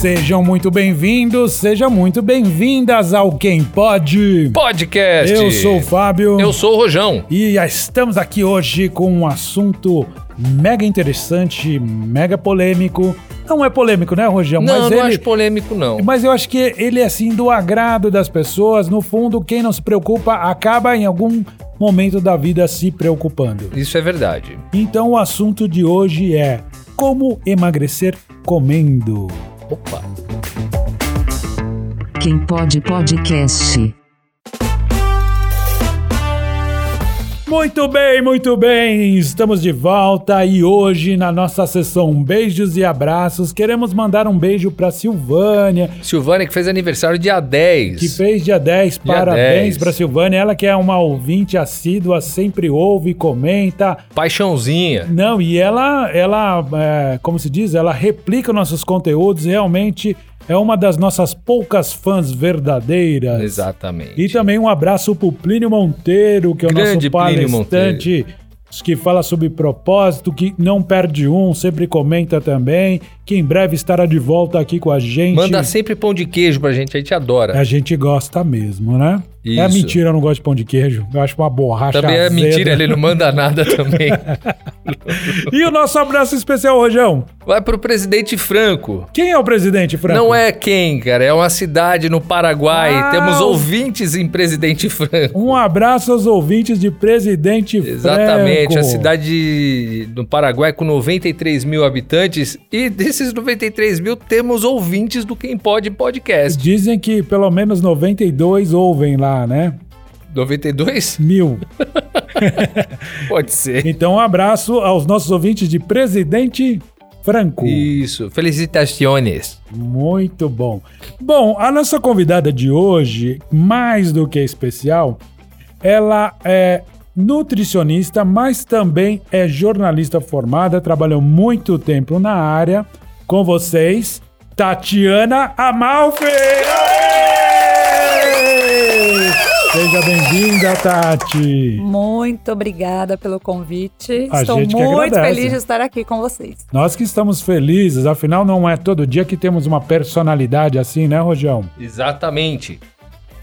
Sejam muito bem-vindos, sejam muito bem-vindas ao Quem Pode. Podcast. Eu sou o Fábio. Eu sou o Rojão. E estamos aqui hoje com um assunto mega interessante, mega polêmico. Não é polêmico, né, Rojão? Não, mas não ele... acho polêmico, não. Mas eu acho que ele é assim do agrado das pessoas. No fundo, quem não se preocupa acaba em algum momento da vida se preocupando. Isso é verdade. Então o assunto de hoje é como emagrecer comendo. Opa. Quem pode podcast. Muito bem, muito bem. Estamos de volta e hoje na nossa sessão Beijos e Abraços queremos mandar um beijo para Silvânia, Silvânia que fez aniversário dia 10. que fez dia 10. Dia Parabéns 10. para Silvânia, ela que é uma ouvinte assídua, sempre ouve, comenta. Paixãozinha. Não, e ela, ela, é, como se diz, ela replica nossos conteúdos. Realmente é uma das nossas poucas fãs verdadeiras. Exatamente. E também um abraço pro Plínio Monteiro, que é o Grande nosso palestrante, que fala sobre propósito, que não perde um, sempre comenta também, que em breve estará de volta aqui com a gente. Manda sempre pão de queijo pra gente, a gente adora. A gente gosta mesmo, né? É Isso. mentira, eu não gosto de pão de queijo. Eu acho uma borracha Também é azeda. mentira, ele não manda nada também. E o nosso abraço especial, Rojão? Vai pro presidente Franco. Quem é o presidente, Franco? Não é quem, cara, é uma cidade no Paraguai. Ah, Temos ouvintes em Presidente Franco. Um abraço aos ouvintes de Presidente Exatamente, Franco. a cidade do Paraguai com 93 mil habitantes e desses 93 mil temos ouvintes do Quem Pode Podcast. Dizem que pelo menos 92 ouvem lá, né? 92? Mil. Pode ser. Então, um abraço aos nossos ouvintes de Presidente Franco. Isso, felicitações. Muito bom. Bom, a nossa convidada de hoje, mais do que especial, ela é nutricionista, mas também é jornalista formada, trabalhou muito tempo na área. Com vocês, Tatiana Amalfi! Seja bem-vinda, Tati! Muito obrigada pelo convite. A Estou muito feliz de estar aqui com vocês. Nós que estamos felizes, afinal não é todo dia que temos uma personalidade assim, né, Rojão? Exatamente.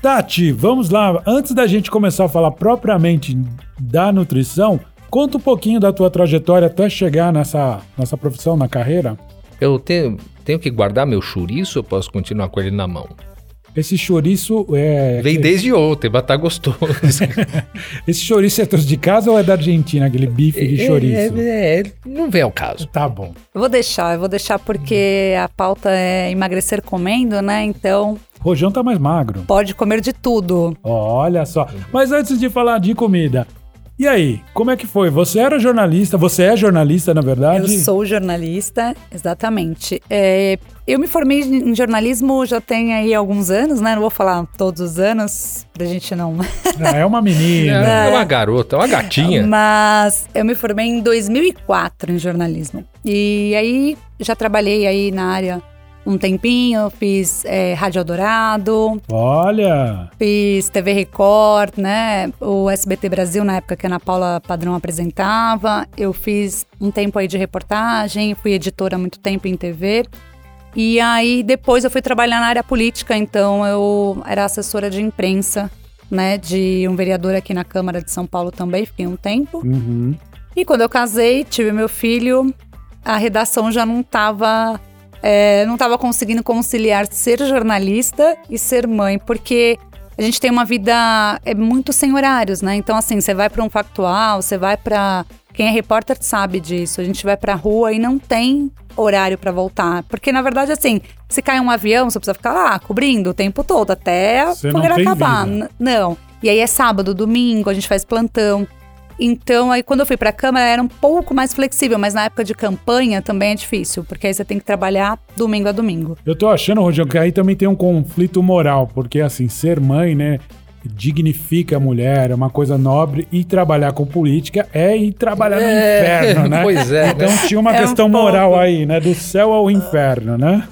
Tati, vamos lá. Antes da gente começar a falar propriamente da nutrição, conta um pouquinho da tua trajetória até chegar nessa, nessa profissão, na carreira. Eu tenho, tenho que guardar meu chouriço ou posso continuar com ele na mão? Esse chouriço é. Vem desde ontem, mas tá gostoso. Esse chouriço é trouxe de casa ou é da Argentina, aquele bife de chouriço? É, é, não vem ao caso. Tá bom. Eu vou deixar, eu vou deixar porque a pauta é emagrecer comendo, né? Então Rojão tá mais magro. pode comer de tudo. Olha só. Mas antes de falar de comida, e aí, como é que foi? Você era jornalista, você é jornalista, na verdade? Eu sou jornalista, exatamente. É, eu me formei em jornalismo já tem aí alguns anos, né? Não vou falar todos os anos, pra gente não. Ah, é uma menina. É, uma garota, uma gatinha. Mas eu me formei em 2004 em jornalismo. E aí já trabalhei aí na área um tempinho, fiz é, Rádio Eldorado, Olha, fiz TV Record, né? O SBT Brasil, na época que a Ana Paula Padrão apresentava. Eu fiz um tempo aí de reportagem, fui editora há muito tempo em TV. E aí depois eu fui trabalhar na área política, então eu era assessora de imprensa, né? De um vereador aqui na Câmara de São Paulo também, fiquei um tempo. uhum. E quando eu casei, tive meu filho, a redação já não estava não estava conseguindo conciliar ser jornalista e ser mãe, porque a gente tem uma vida é muito sem horários, né? Então assim, você vai para um factual, você vai para quem é repórter sabe disso. A gente vai pra rua e não tem horário para voltar, porque na verdade assim, se cai um avião, você precisa ficar lá cobrindo o tempo todo até Você a não fogueira tem acabar. vida. Não. E aí é sábado, domingo, a gente faz plantão. Então, aí quando eu fui pra Câmara era um pouco mais flexível, mas na época de campanha também é difícil, porque aí você tem que trabalhar domingo a domingo. Eu tô achando, Rogério, que aí também tem um conflito moral, porque assim, ser mãe, né, dignifica a mulher, é uma coisa nobre, e trabalhar com política é ir trabalhar no É, inferno, né? pois é, Então tinha uma É um questão pouco. moral aí, né, do céu ao inferno, né?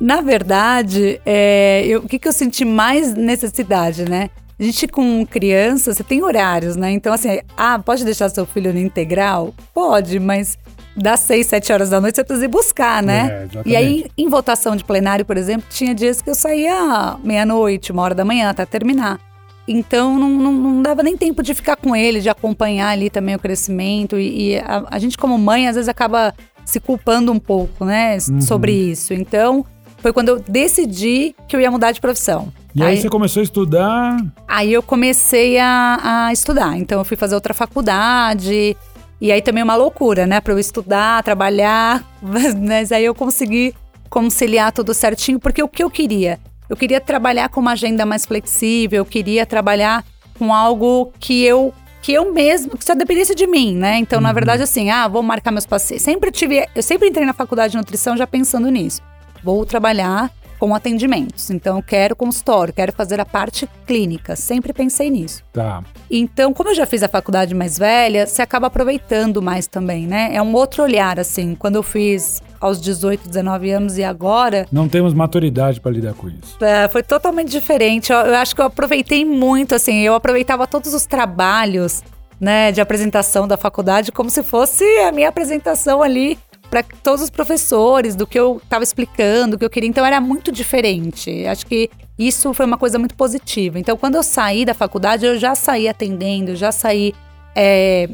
Na verdade, é, eu- o que, que eu senti mais necessidade, né? A gente com criança, você tem horários, né? Então, assim, ah, pode deixar seu filho no integral? Pode, mas das 6, 7 horas da noite você precisa ir buscar, É, né? exatamente. e aí, em votação de plenário, por exemplo, tinha dias que eu saía meia-noite, uma hora da manhã, até terminar. Então, não, não, não dava nem tempo de ficar com ele, de acompanhar ali também o crescimento. E, e a, a gente, como mãe, às vezes acaba se culpando um pouco, né, Uhum. sobre isso. Então, foi quando eu decidi que eu ia mudar de profissão. E aí, você começou a estudar. Aí eu comecei a, a estudar. Então eu fui fazer outra faculdade. E aí também uma loucura, né? Pra eu estudar, trabalhar. Mas aí eu consegui conciliar tudo certinho, porque o que eu queria? Eu queria trabalhar com uma agenda mais flexível, eu queria trabalhar com algo que eu que eu mesmo, que só dependesse de mim, né? Então, na verdade, assim, ah, vou marcar meus pacientes. Sempre tive, eu sempre entrei na faculdade de nutrição já pensando nisso. Vou trabalhar com atendimentos. Então, eu quero consultório, quero fazer a parte clínica. Sempre pensei nisso. Tá. Então, como eu já fiz a faculdade mais velha, você acaba aproveitando mais também, né? É um outro olhar, assim. Quando eu fiz aos 18, 19 anos e agora, Não temos maturidade pra lidar com isso. é, foi totalmente diferente. Eu, eu acho que eu aproveitei muito, assim. Eu aproveitava todos os trabalhos, né, de apresentação da faculdade como se fosse a minha apresentação ali para todos os professores, do que eu estava explicando, do que eu queria. Então era muito diferente. Acho que isso foi uma coisa muito positiva. Então, quando eu saí da faculdade, eu já saí atendendo, já saí é,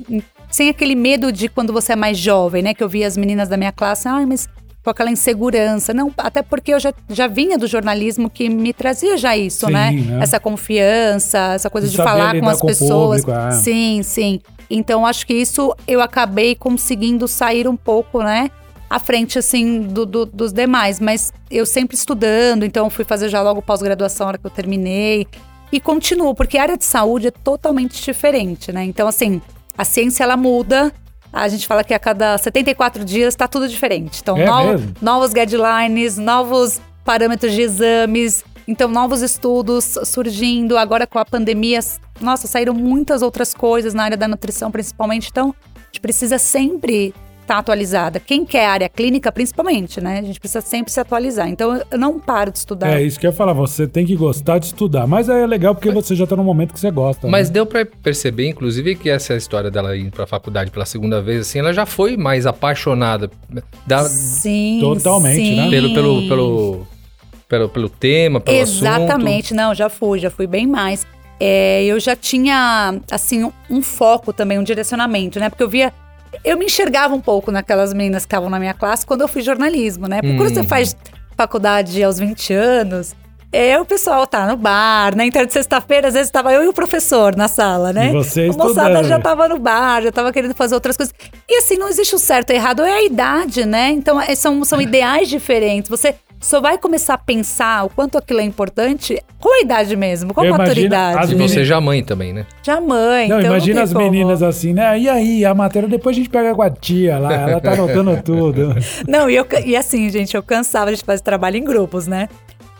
sem aquele medo de quando você é mais jovem, né? Que eu via as meninas da minha classe, ai, mas com aquela insegurança. Não, até porque eu já, já vinha do jornalismo que me trazia já isso, Sim, né? né? Essa confiança, essa coisa De falar com as com o pessoas. público, é. Sim, sim. Então acho que isso eu acabei conseguindo sair um pouco, né? À frente, assim, do- do- dos demais. Mas eu sempre estudando, então fui fazer já logo pós-graduação na hora que eu terminei. E continuo, porque a área de saúde é totalmente diferente, né? Então, assim, a ciência ela muda. A gente fala que a cada 74 dias tá tudo diferente. Então, É no- novos guidelines, novos parâmetros de exames, então novos estudos surgindo. Agora com a pandemia, nossa, saíram muitas outras coisas na área da nutrição, principalmente. Então, a gente precisa sempre estar atualizada. Quem quer área clínica, principalmente, né? A gente precisa sempre se atualizar. Então, eu não paro de estudar. É isso que eu ia falar, você tem que gostar de estudar. Mas aí é legal porque você já tá no momento que você gosta. Mas né? deu pra perceber, inclusive, que essa história dela ir pra faculdade pela segunda vez, assim, ela já foi mais apaixonada da- Sim, Totalmente, sim. né? pelo, pelo, pelo, pelo, pelo tema, pelo Exatamente, não, já fui, já fui bem mais. É, eu já tinha, assim, um, um foco também, um direcionamento, né? Porque eu via. Eu me enxergava um pouco naquelas meninas que estavam na minha classe quando eu fiz jornalismo, né? Porque quando você Uhum. faz faculdade aos 20 anos, é, o pessoal tá no bar, né? Então, de sexta-feira, às vezes estava eu e o professor na sala, né? E você a moçada já tava no bar, já tava querendo fazer outras coisas. E assim, não existe o certo e errado, é a idade, né? Então, é- são, são ideais diferentes. Você só vai começar a pensar o quanto aquilo é importante com a idade mesmo, com a Eu imagino maturidade. as E meninas- você já mãe também, né? Já mãe, Não, então imagina tem as como. meninas assim, né? E aí, a matéria, depois a gente pega com a tia lá, ela tá anotando tudo. Não, e, eu, e assim, gente, eu cansava de fazer trabalho em grupos, né?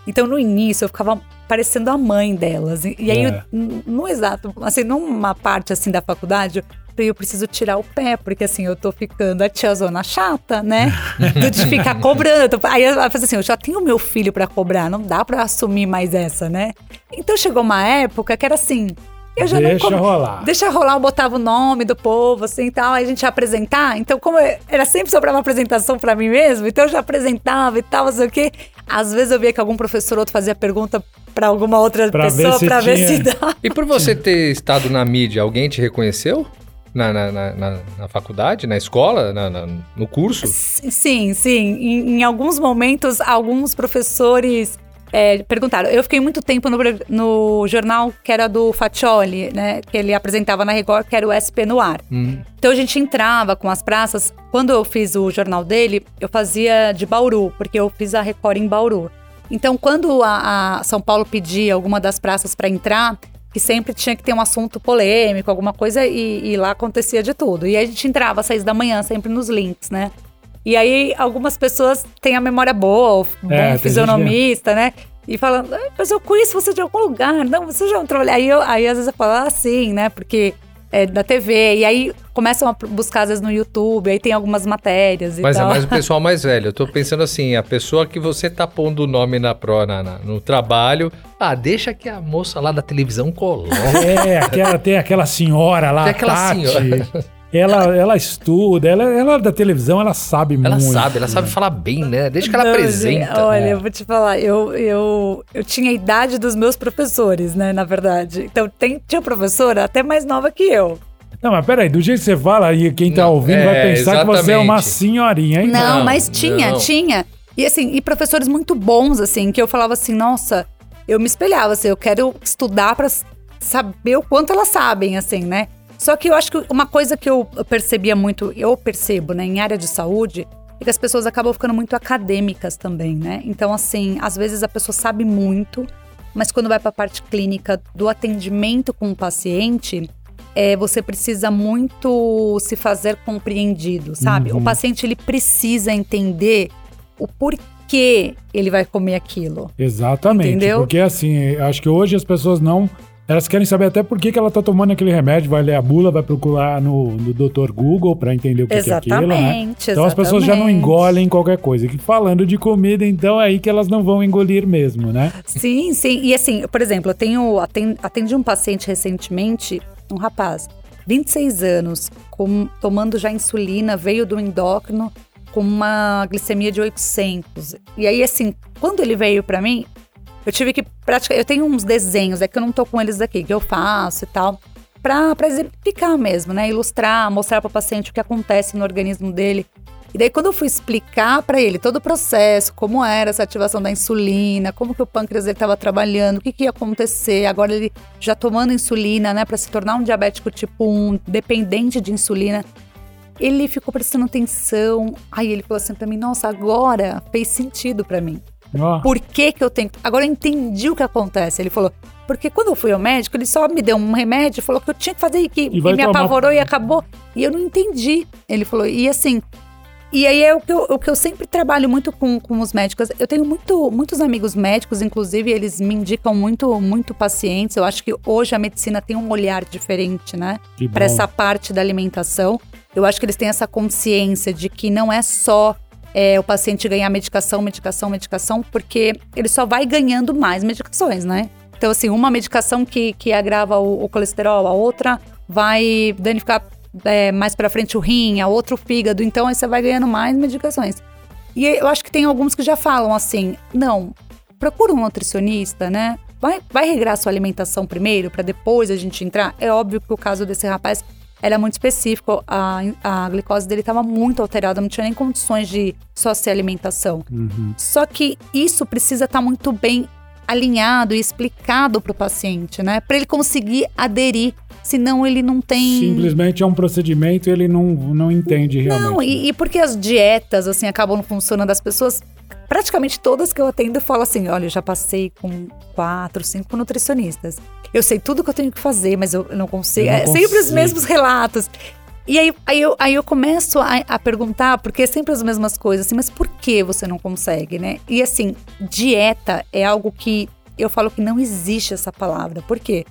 Então, no início, eu ficava parecendo a mãe delas. E, e aí, É. no exato, assim, numa parte, assim, da faculdade, falei, eu preciso tirar o pé, porque, assim, eu tô ficando a tiazona chata, né? Do de ficar cobrando. Eu tô- aí eu falei assim, eu já tenho meu filho pra cobrar, não dá pra assumir mais essa, né? Então, chegou uma época que era assim... Eu já Deixa não co- rolar. Deixa rolar, eu botava o nome do povo, assim e tal, aí a gente ia apresentar. Então, como eu- era sempre sobre uma apresentação pra mim mesmo, então eu já apresentava e tal, não sei o quê. Às vezes eu via que algum professor ou outro fazia pergunta pra alguma outra Pra pessoa pra ver se dá. E por você ter estado na mídia, alguém te reconheceu? Na, na, na, na- faculdade, na escola, no curso? Sim, sim. Em, em alguns momentos, alguns professores é, perguntaram. Eu fiquei muito tempo no, no jornal que era do Faccioli, né? Que ele apresentava na Record, que era o SP no ar. Hum. Então a gente entrava com as praças. Quando eu fiz o jornal dele, eu fazia de Bauru, porque eu fiz a Record em Bauru. Então, quando a, a São Paulo pedia alguma das praças para entrar, que sempre tinha que ter um assunto polêmico, alguma coisa, e, e lá acontecia de tudo. E a gente entrava às seis da manhã, sempre nos links, né? E aí algumas pessoas têm a memória boa, o bom É, fisionomista, né? E falando, "Ah, mas eu conheço você de algum lugar, não, você já entrou ali. Aí, eu, aí às vezes eu falo, ah, sim, né? Porque é da TV. E aí começam a buscar, às vezes, no YouTube, aí tem algumas matérias e Mas é tal. mais o pessoal mais velho. Eu tô pensando assim, a pessoa que você tá pondo o nome na pro, na, na- no trabalho. Ah, deixa que a moça lá da televisão coloque. É, aquela, tem aquela senhora lá, Tem aquela Tati. senhora. Ela, ela estuda, ela, ela é da televisão, ela sabe Ela muito. sabe, ela sabe falar bem, né? Desde que ela Não, apresenta. gente, olha, É. eu vou te falar, eu, eu, eu tinha a idade dos meus professores, né, na verdade. Então, tem, tinha professora até mais nova que eu. Não, mas peraí, do jeito que você fala aí, quem tá Não, ouvindo é, vai pensar que você é uma exatamente. senhorinha, hein? Não, Não, mas tinha, não. tinha. E assim, e professores muito bons, assim, que eu falava assim, nossa, eu me espelhava, assim, eu quero estudar pra s- saber o quanto elas sabem, assim, né? Só que eu acho que uma coisa que eu percebia muito, eu percebo, né, em área de saúde, é que as pessoas acabam ficando muito acadêmicas também, né? Então, assim, às vezes a pessoa sabe muito, mas quando vai pra parte clínica do atendimento com o paciente, é, você precisa muito se fazer compreendido, sabe? Uhum. O paciente ele precisa entender o porquê ele vai comer aquilo. Exatamente. Entendeu? Porque assim, acho que hoje as pessoas não. Elas querem saber até por que, que ela tá tomando aquele remédio, vai ler a bula, vai procurar no, no Dr. Google pra entender o que, que é aquilo, né? Exatamente, Então as pessoas já não exatamente. engolem qualquer coisa. E falando de comida, então é aí que elas não vão engolir mesmo, né? Sim, sim. E assim, por exemplo, eu tenho aten- atendi um paciente recentemente, um rapaz, 26 anos, com- tomando já insulina, veio do endócrino com uma glicemia de 800. E aí, assim, quando ele veio pra mim, eu tive que praticar. Eu tenho uns desenhos, é que eu não tô com eles aqui, que eu faço e tal, pra, pra exemplificar mesmo, né? Ilustrar, mostrar pro paciente o que acontece no organismo dele. E daí, quando eu fui explicar pra ele todo o processo, como era essa ativação da insulina, como que o pâncreas estava trabalhando, o que, que ia acontecer, agora ele já tomando insulina, né, para se tornar um diabético tipo 1, dependente de insulina, ele ficou prestando atenção. Aí ele falou assim pra mim: Nossa, agora fez sentido pra mim. Ó, Por que que eu tenho. Agora eu entendi o que acontece. Ele falou. Porque quando eu fui ao médico, ele só me deu um remédio, falou que eu tinha que fazer e que E e me tomar- apavorou e acabou. E eu não entendi. Ele falou, e assim. E aí é o que eu, o que eu sempre trabalho muito com, com os médicos. Eu tenho muito, muitos amigos médicos, inclusive, eles me indicam muito, muito pacientes. Eu acho que hoje a medicina tem um olhar diferente, né? para essa parte da alimentação. Eu acho que eles têm essa consciência de que não é só é, o paciente ganhar medicação, medicação, medicação, porque ele só vai ganhando mais medicações, né? Então, assim, uma medicação que, que agrava o, o colesterol, a outra vai danificar é, mais para frente o rim, a outra o fígado. Então, aí você vai ganhando mais medicações. E eu acho que tem alguns que já falam assim: não, procura um nutricionista, né? Vai, vai regrar sua alimentação primeiro, para depois a gente entrar. É óbvio que o caso desse rapaz era muito específico. A, a glicose dele estava muito alterada, não tinha nem condições de só ser alimentação. Uhum. Só que isso precisa estar muito bem alinhado e explicado para o paciente, né? Para ele conseguir aderir. Senão ele não tem. Simplesmente é um procedimento e ele não, não entende realmente. Não, e, e porque as dietas, assim, acabam não funcionando, as pessoas, praticamente todas que eu atendo, falam assim: olha, eu já passei com quatro, cinco nutricionistas. Eu sei tudo que eu tenho que fazer, mas eu não consigo. Eu não é sempre os consigo. mesmos relatos. E aí, aí, eu, aí eu começo a, a perguntar, porque é sempre as mesmas coisas, assim, mas por que você não consegue, né? E assim, dieta é algo que eu falo que não existe essa palavra. Por quê?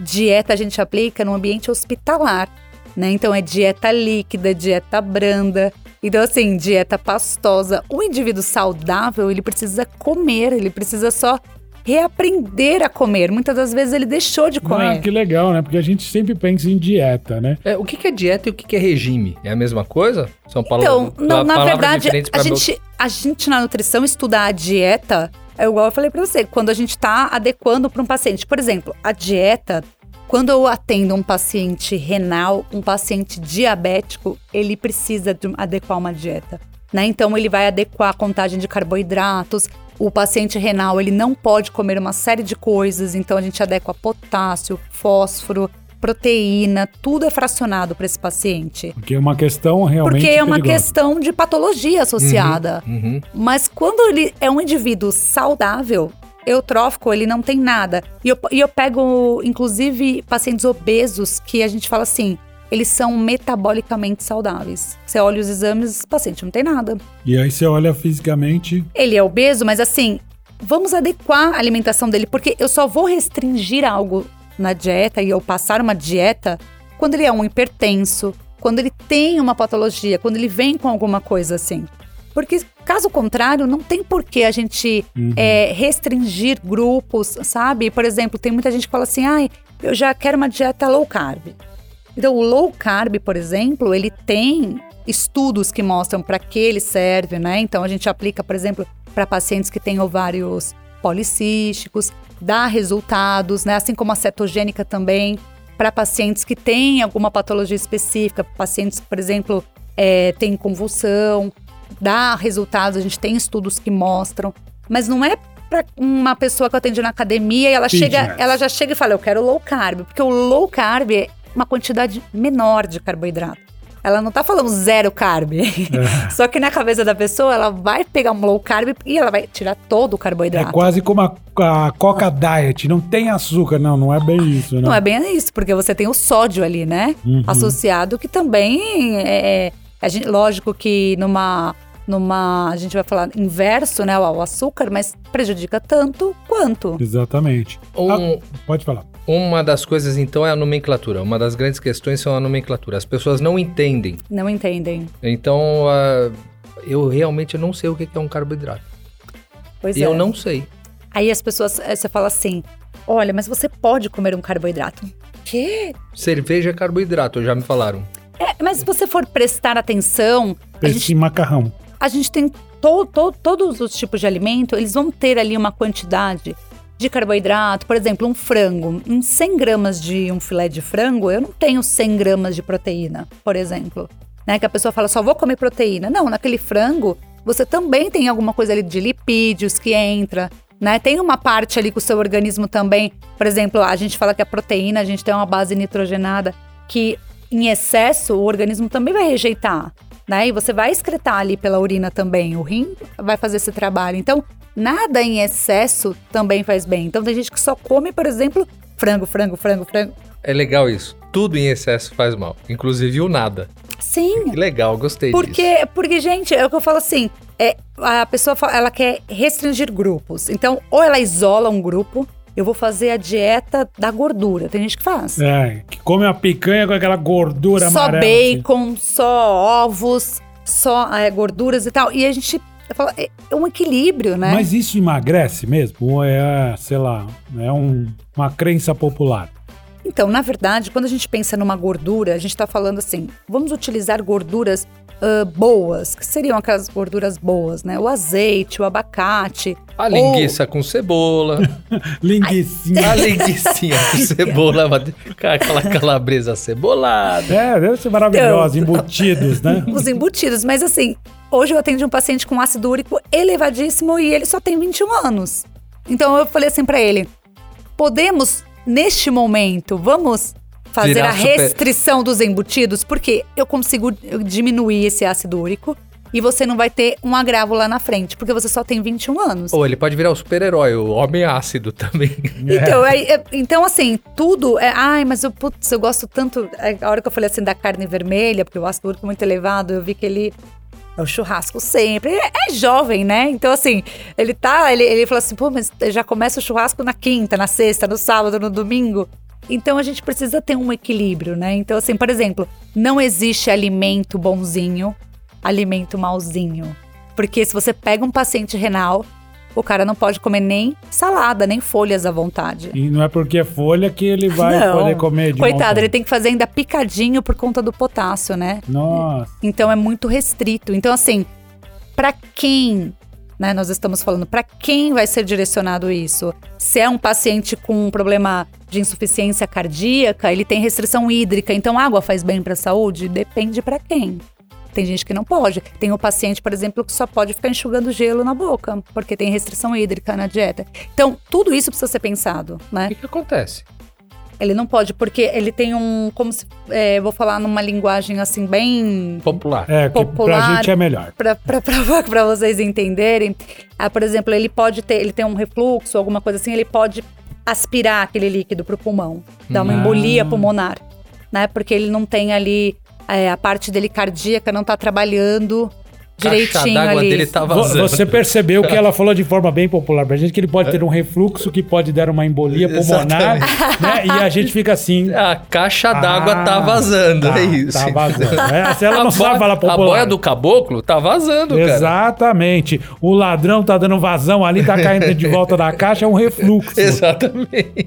Dieta a gente aplica no ambiente hospitalar né? Então é dieta líquida, dieta branda. Então, assim, dieta pastosa. O indivíduo saudável, ele precisa comer, ele precisa só reaprender a comer. Muitas das vezes ele deixou de comer. Ah, que legal, né? Porque a gente sempre pensa em dieta, né? É, o que que é dieta e o que que é regime? É a mesma coisa? São Então, palavras, não, na verdade, a gente, a gente na nutrição estudar a dieta é igual eu falei pra você, quando a gente tá adequando para um paciente. Por exemplo, a dieta, quando eu atendo um paciente renal, um paciente diabético, ele precisa de adequar uma dieta. Né? Então ele vai adequar a contagem de carboidratos. O paciente renal ele não pode comer uma série de coisas, então a gente adequa potássio, fósforo, proteína, tudo é fracionado para esse paciente. Porque é uma questão realmente Porque é uma perigosa. questão de patologia associada. Uhum. Mas quando ele é um indivíduo saudável, eutrófico, ele não tem nada. E eu, e eu pego, inclusive, pacientes obesos que a gente fala assim, eles são metabolicamente saudáveis. Você olha os exames, o paciente não tem nada. E aí você olha fisicamente, Ele é obeso, mas assim, vamos adequar a alimentação dele, porque eu só vou restringir algo na dieta e eu passar uma dieta quando ele é um hipertenso, quando ele tem uma patologia, quando ele vem com alguma coisa assim. Porque, caso contrário, não tem por que a gente Uhum. é, restringir grupos, sabe? Por exemplo, tem muita gente que fala assim: ai, eu já quero uma dieta low carb. Então, o low carb, por exemplo, ele tem estudos que mostram para que ele serve, né? Então, a gente aplica, por exemplo, para pacientes que têm ovários policísticos, dá resultados, né? Assim como a cetogênica também, para pacientes que têm alguma patologia específica, pacientes, por exemplo, é, têm convulsão, dá resultados, a gente tem estudos que mostram, mas não é para uma pessoa que eu atendi na academia e ela chega, ela já chega e fala, eu quero low carb, porque o low carb uma quantidade menor de carboidrato. Ela não tá falando zero carb. É. Só que na cabeça da pessoa, ela vai pegar um low carb e ela vai tirar todo o carboidrato. É quase como a, a Coca Diet, não tem açúcar. Não, não é bem isso, né? Não é bem isso, porque você tem o sódio ali, né? Uhum. Associado, que também é, é. Gente, lógico que numa numa, a gente vai falar inverso, né, ao açúcar, mas prejudica tanto quanto. Exatamente. Um, ah, pode falar. Uma das coisas, então, é a nomenclatura. Uma das grandes questões são a nomenclatura. As pessoas não entendem. Não entendem. Então, uh, eu realmente não sei o que é um carboidrato. Pois e é. eu não sei. Aí as pessoas, eh, você fala assim, olha, mas você pode comer um carboidrato. Quê? Cerveja é carboidrato, já me falaram. É, mas se você for prestar atenção... Pense gente... macarrão a gente tem to, to, todos os tipos de alimento, eles vão ter ali uma quantidade de carboidrato. Por exemplo, um frango. Em 100 gramas de um filé de frango, eu não tenho 100 gramas de proteína, por exemplo. Né? Que a pessoa fala, só vou comer proteína. Não, naquele frango, você também tem alguma coisa ali de lipídios que entra. Né? Tem uma parte ali que o seu organismo também, por exemplo, a gente fala que a proteína, a gente tem uma base nitrogenada que em excesso o organismo também vai rejeitar né? E você vai excretar ali pela urina também. O rim vai fazer esse trabalho. Então, nada em excesso também faz bem. Então, tem gente que só come, por exemplo, frango, frango, frango, frango. É legal isso. Tudo em excesso faz mal, inclusive o nada. Sim. Que legal, gostei porque, disso. Porque, gente, é o que eu falo assim, é, a pessoa ela quer restringir grupos. Então, ou ela isola um grupo, eu vou fazer a dieta da gordura. Tem gente que faz. É, que come a picanha com aquela gordura só amarela. Só bacon, assim. só ovos, só é, gorduras e tal. E a gente fala, é um equilíbrio, né? Mas isso emagrece mesmo? Ou é, sei lá, é um, uma crença popular? Então, na verdade, quando a gente pensa numa gordura, a gente está falando assim: vamos utilizar gorduras uh, boas, que seriam aquelas gorduras boas, né? O azeite, o abacate. A linguiça ou... com cebola. linguicinha. A linguicinha com cebola, aquela calabresa cebolada. É, deve ser maravilhoso, então, embutidos, né? Os embutidos, mas assim, hoje eu atendi um paciente com ácido úrico elevadíssimo e ele só tem 21 anos. Então eu falei assim para ele: podemos, neste momento, vamos fazer a restrição super... dos embutidos, porque eu consigo diminuir esse ácido úrico e você não vai ter um agravo lá na frente, porque você só tem 21 anos. Ou ele pode virar o super-herói, o homem ácido também. Então, é, é, então assim, tudo é. Ai, mas eu, putz, eu gosto tanto. É, a hora que eu falei assim da carne vermelha, porque o ácido úrico é muito elevado, eu vi que ele. É o churrasco sempre. É, é jovem, né? Então, assim, ele tá. Ele, ele falou assim, pô, mas já começa o churrasco na quinta, na sexta, no sábado, no domingo. Então a gente precisa ter um equilíbrio, né? Então, assim, por exemplo, não existe alimento bonzinho, alimento malzinho. Porque se você pega um paciente renal, o cara não pode comer nem salada, nem folhas à vontade. E não é porque é folha que ele vai não. poder comer de Coitado, montão. ele tem que fazer ainda picadinho por conta do potássio, né? Nossa. Então é muito restrito. Então, assim, para quem né? Nós estamos falando para quem vai ser direcionado isso. Se é um paciente com um problema de insuficiência cardíaca, ele tem restrição hídrica, então água faz bem para a saúde? Depende para quem. Tem gente que não pode. Tem o paciente, por exemplo, que só pode ficar enxugando gelo na boca, porque tem restrição hídrica na dieta. Então, tudo isso precisa ser pensado, né? O que, que acontece? Ele não pode, porque ele tem um. Como se. É, vou falar numa linguagem assim, bem. Popular. É, que popular, pra gente é melhor. Pra, pra, pra, pra vocês entenderem. Ah, por exemplo, ele pode ter. Ele tem um refluxo, alguma coisa assim, ele pode aspirar aquele líquido pro pulmão. Dar uma ah. embolia pulmonar. Né? Porque ele não tem ali. É, a parte dele cardíaca não tá trabalhando direitinho d'água ali. dele tá vazando. Você percebeu que ela falou de forma bem popular pra gente que ele pode ter um refluxo que pode dar uma embolia pulmonar, né? E a gente fica assim. A caixa d'água Ah, tá vazando, tá, é isso. Tá vazando. É, se ela A não boia- sabe falar A popular. boia do caboclo tá vazando, cara. Exatamente. O ladrão tá dando vazão ali, tá caindo de volta da caixa, é um refluxo. Exatamente.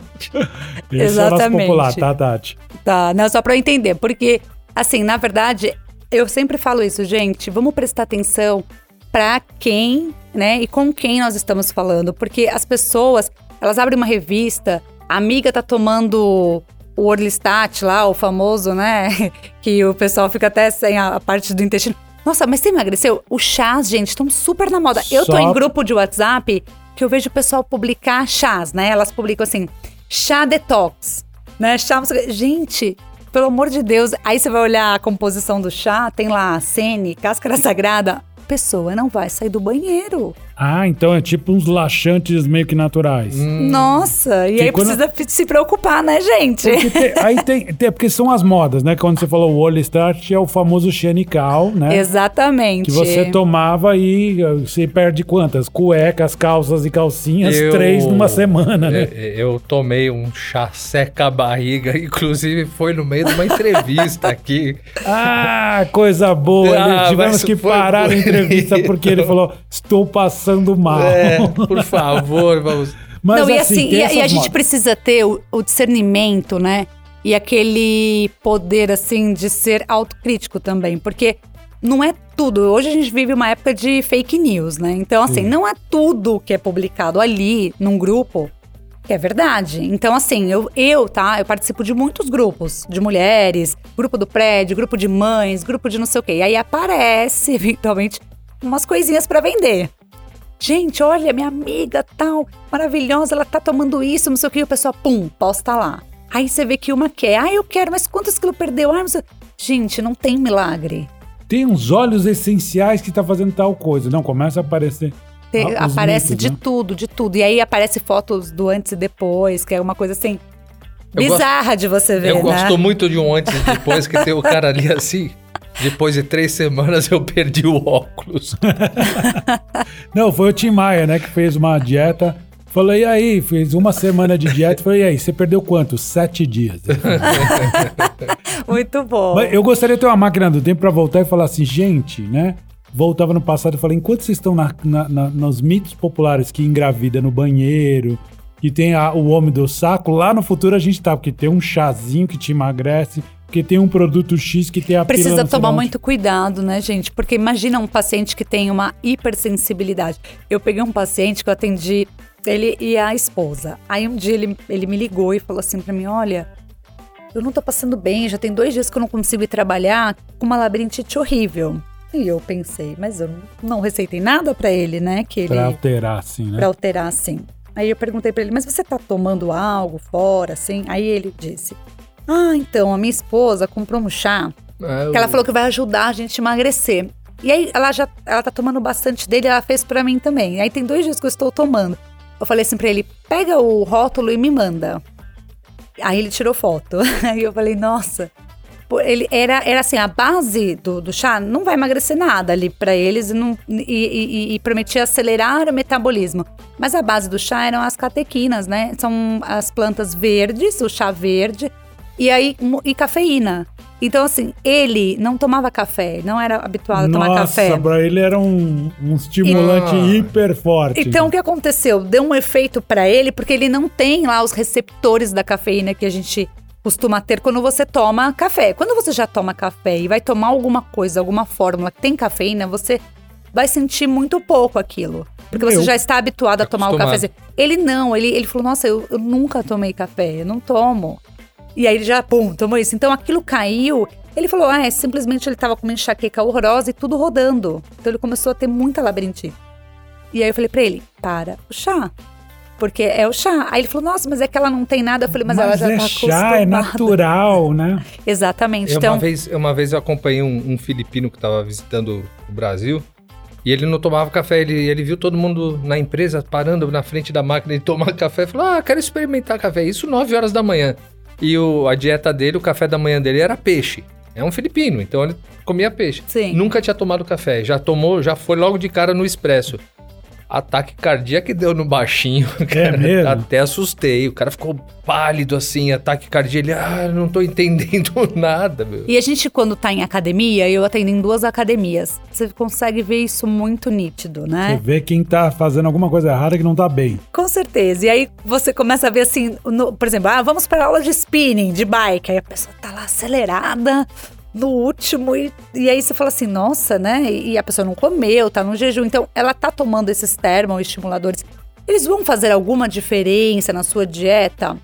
Esse é o nosso Exatamente. popular, tá, Tati? Tá, não, só pra eu entender. Porque, assim, na verdade, eu sempre falo isso, gente. Vamos prestar atenção pra quem, né? E com quem nós estamos falando. Porque as pessoas, elas abrem uma revista, a amiga tá tomando o Orlistat lá, o famoso, né? Que o pessoal fica até sem a, a parte do intestino. Nossa, mas você emagreceu? Os chás, gente, estão super na moda. Eu tô em grupo de WhatsApp que eu vejo o pessoal publicar chás, né? Elas publicam assim, chá detox, né? Chá... Gente, pelo amor de Deus. Aí você vai olhar a composição do chá, tem lá sene, cáscara sagrada. A pessoa não vai sair do banheiro. Ah, então é tipo uns laxantes meio que naturais. Hum. Nossa, e Que aí quando- precisa se preocupar, né, gente? Porque tem- aí tem, tem- porque são as modas, né? Quando você falou o Wall Start, é o famoso xenical, né? Exatamente. Que você tomava e uh, você perde quantas? Cuecas, calças e calcinhas, Eu- três numa semana, né? É, Eu tomei um chá seca a barriga, inclusive foi no meio de uma entrevista aqui. Ah, coisa boa. Ah, Tivemos que parar a entrevista porque ele falou: estou passando mal. É, por favor, vamos. Mas não, e assim, assim, e, e a gente precisa ter o, o discernimento, né? E aquele poder, assim, de ser autocrítico também. Porque não é tudo. Hoje a gente vive uma época de fake news, né? Então, assim, não é tudo que é publicado ali, num grupo, que é verdade. Então, assim, eu, eu, tá? Eu participo de muitos grupos de mulheres, grupo do prédio, grupo de mães, grupo de não sei o quê. E aí aparece, eventualmente, umas coisinhas pra vender. Gente, olha, minha amiga tal, maravilhosa, ela tá tomando isso, não sei o que, e o pessoal, pum, posta lá. Aí você vê que uma quer, ah, eu quero, mas quantos quilos perdeu? Ah, sei... Gente, não tem milagre. Tem uns óleos essenciais que tá fazendo tal coisa. Não, começa a aparecer. Te- ah, aparece mitos, de né? tudo, de tudo. E aí aparece fotos do antes e depois, que é uma coisa assim, Eu gosto- bizarra de você ver, Eu né? gosto muito de um antes e depois, que tem o cara ali assim. Depois de três semanas eu perdi o óculos. Não, foi o Tim Maia, né, que fez uma dieta. Falei, e aí, fez uma semana de dieta. Falei, e aí, você perdeu quanto? Sete dias. Muito bom. Mas eu gostaria de ter uma máquina do tempo pra voltar e falar assim, gente, né? Voltava no passado e falei, enquanto vocês estão na- na- na- nos mitos populares que engravida no banheiro, que tem a- o homem do saco, lá no futuro a gente tá, porque tem um chazinho que te emagrece, porque tem um produto X que tem a Precisa tomar muito cuidado, né, gente? Porque imagina um paciente que tem uma hipersensibilidade. Eu peguei um paciente que eu atendi, ele e a esposa. Aí um dia ele, ele me ligou e falou assim pra mim: Olha, eu não tô passando bem, já tem dois dias que eu não consigo ir trabalhar com uma labirintite horrível. E eu pensei, mas eu não, receitei nada pra ele, né? Que ele Pra alterar, assim, né? pra alterar assim. Aí eu perguntei pra ele, mas você tá tomando algo fora, assim? Aí ele disse, ah, então, a minha esposa comprou um chá que ela falou que vai ajudar a gente a emagrecer. E aí ela já ela tá tomando bastante dele, ela fez pra mim também. Aí tem dois dias que eu estou tomando. Eu falei assim pra ele, pega o rótulo e me manda. Aí ele tirou foto. Aí eu falei, nossa. Ele era, era assim, a base do, do chá não vai emagrecer nada ali pra eles e, não, e, e- e prometia acelerar o metabolismo. Mas a base do chá eram as catequinas, né? São as plantas verdes, o chá verde, e aí e cafeína. Então, assim, ele não tomava café, não era habituado a tomar Nossa, café. pra ele era um, um estimulante E- hiper forte. Então, o que aconteceu? Deu um efeito pra ele, porque ele não tem lá os receptores da cafeína que a gente costuma ter quando você toma café. Quando você já toma café e vai tomar alguma coisa, alguma fórmula que tem cafeína, você vai sentir muito pouco aquilo. Porque você Eu- já está habituado a tomar o Acostumado. cafezinho. Ele não, ele, ele falou: Nossa, eu, eu nunca tomei café, eu não tomo. E aí ele já, pum, tomou isso. Então aquilo caiu. Ele falou: Ah, é simplesmente ele tava com uma enxaqueca horrorosa e tudo rodando. Então ele começou a ter muita labirintite. E aí eu falei pra ele, para o chá. Porque é o chá. Aí ele falou, nossa, mas é que ela não tem nada. Eu falei, mas, ela já é tá chá, acostumada. é natural, né? Exatamente. Eu, Então, uma, vez, uma vez eu acompanhei um, um filipino que estava visitando o Brasil e ele não tomava café. Ele, ele viu todo mundo na empresa parando na frente da máquina de tomar café. Falou: Ah, quero experimentar café. Isso 9 horas da manhã. E o, a dieta dele, o café da manhã dele era peixe. é um filipino, então ele comia peixe. Sim. Nunca tinha tomado café. Já tomou, já foi logo de cara no expresso. Ataque cardíaco que deu no baixinho. cara. mesmo? Até assustei. O cara ficou pálido assim, ataque cardíaco. Ele, ah, não tô entendendo nada, meu. E a gente, quando tá em academia, eu atendo em duas academias, você consegue ver isso muito nítido, Você né? vê quem tá fazendo alguma coisa errada que não tá bem. Com certeza. E aí você começa a ver assim, no- por exemplo, ah, vamos para aula de spinning, de bike. Aí a pessoa tá lá acelerada no último, e, e aí você fala assim, nossa, né? E, e a pessoa não comeu, tá no jejum. Então ela tá tomando esses termoestimuladores. Eles vão fazer alguma diferença na sua dieta?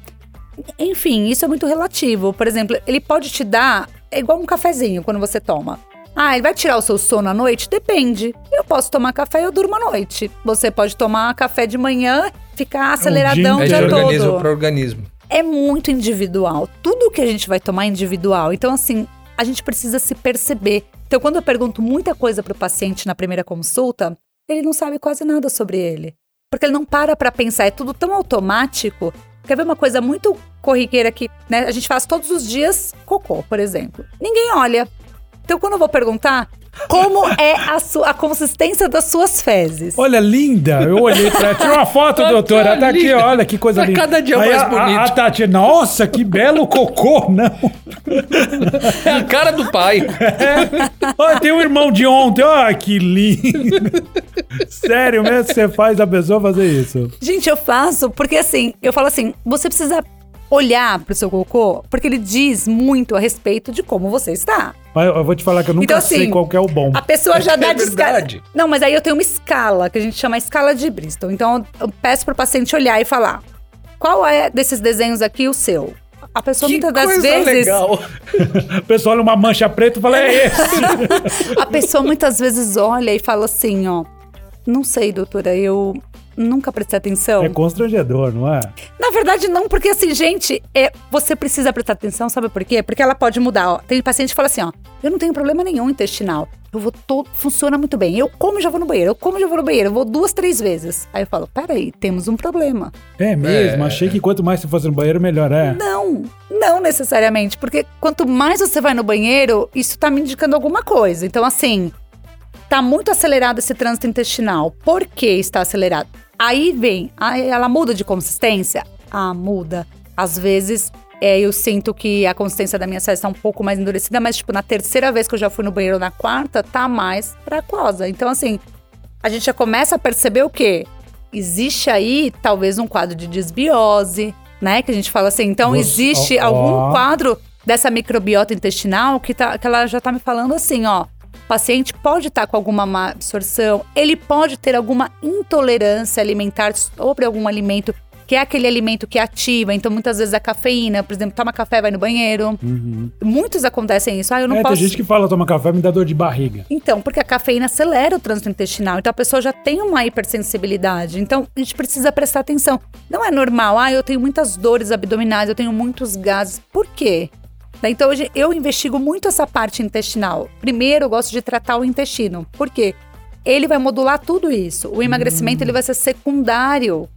Enfim, isso é muito relativo. Por exemplo, ele pode te dar. É igual um cafezinho quando você toma. Ah, ele vai tirar o seu sono à noite? Depende. Eu posso tomar café e eu durmo à noite. Você pode tomar café de manhã, ficar aceleradão o É de dia organismo todo. para organismo. É muito individual. Tudo que a gente vai tomar é individual. Então, assim, a gente precisa se perceber. Então, quando eu pergunto muita coisa pro paciente na primeira consulta, ele não sabe quase nada sobre ele. Porque ele não para pra pensar. É tudo tão automático. Quer ver uma coisa muito corriqueira que né, a gente faz todos os dias? Cocô, por exemplo. Ninguém olha. Então, quando eu vou perguntar, como é a, su- a consistência das suas fezes? Olha, linda! Eu olhei pra ela. Tira uma foto, doutora. Tá aqui, olha que coisa Tá linda. cada dia Aí mais a- a- bonito. A, Tati, nossa, que belo cocô, não. É a cara do pai. Olha, tem um irmão de ontem, olha que lindo. Sério mesmo que você faz a pessoa fazer isso? Gente, eu faço porque assim, eu falo assim, você precisa olhar pro seu cocô, porque ele diz muito a respeito de como você está. Mas eu vou te falar que eu nunca Então, assim, sei qual que é o bom. A pessoa já É dá verdade. Não, mas aí eu tenho uma escala, que a gente chama escala de Bristol. Então eu peço pro paciente olhar e falar: qual é desses desenhos aqui o seu? A pessoa Que muitas das coisa vezes. legal. O pessoal olha uma mancha preta e fala, é esse. A pessoa muitas vezes olha e fala assim, ó. Não sei, doutora, eu nunca prestei atenção. É constrangedor, não é? Na verdade, não, porque assim, gente, é, você precisa prestar atenção, sabe por quê? Porque ela pode mudar. Ó. Tem paciente que fala assim, ó, eu não tenho problema nenhum intestinal. Eu vou todo. Funciona muito bem. Eu como e já vou no banheiro. Eu como e já vou no banheiro. Eu vou duas, três vezes. Aí eu falo, peraí, temos um problema. É mesmo, É. achei que quanto mais você fosse no banheiro, melhor é. Não, não necessariamente. Porque quanto mais você vai no banheiro, isso tá me indicando alguma coisa. Então, assim, tá muito acelerado esse trânsito intestinal. Por que está acelerado? Aí vem, aí ela muda de consistência? Ah, muda. Às vezes, é, eu sinto que a consistência da minha fezes está um pouco mais endurecida, mas, tipo, na terceira vez que eu já fui no banheiro, na quarta, tá mais pra aquosa. Então, assim, a gente já começa a perceber o quê? Existe aí, talvez, um quadro de desbiose, né? Que a gente fala assim. Então, Você- existe ó, algum ó. quadro dessa microbiota intestinal que, tá, que ela já tá me falando assim, ó. O paciente pode estar com alguma má absorção, ele pode ter alguma intolerância alimentar sobre algum alimento, que é aquele alimento que ativa. Então, muitas vezes a cafeína, por exemplo, toma café, vai no banheiro. Muitos acontecem isso. Ah, eu não é, posso. tem gente que fala, toma café, me dá dor de barriga. Então, porque a cafeína acelera o trânsito intestinal, então a pessoa já tem uma hipersensibilidade. Então, a gente precisa prestar atenção. Não é normal, ah, eu tenho muitas dores abdominais, eu tenho muitos gases. Por quê? Daí, Então, hoje eu investigo muito essa parte intestinal. Primeiro, eu gosto de tratar o intestino. Por quê? Ele vai modular tudo isso. O emagrecimento ele vai ser secundário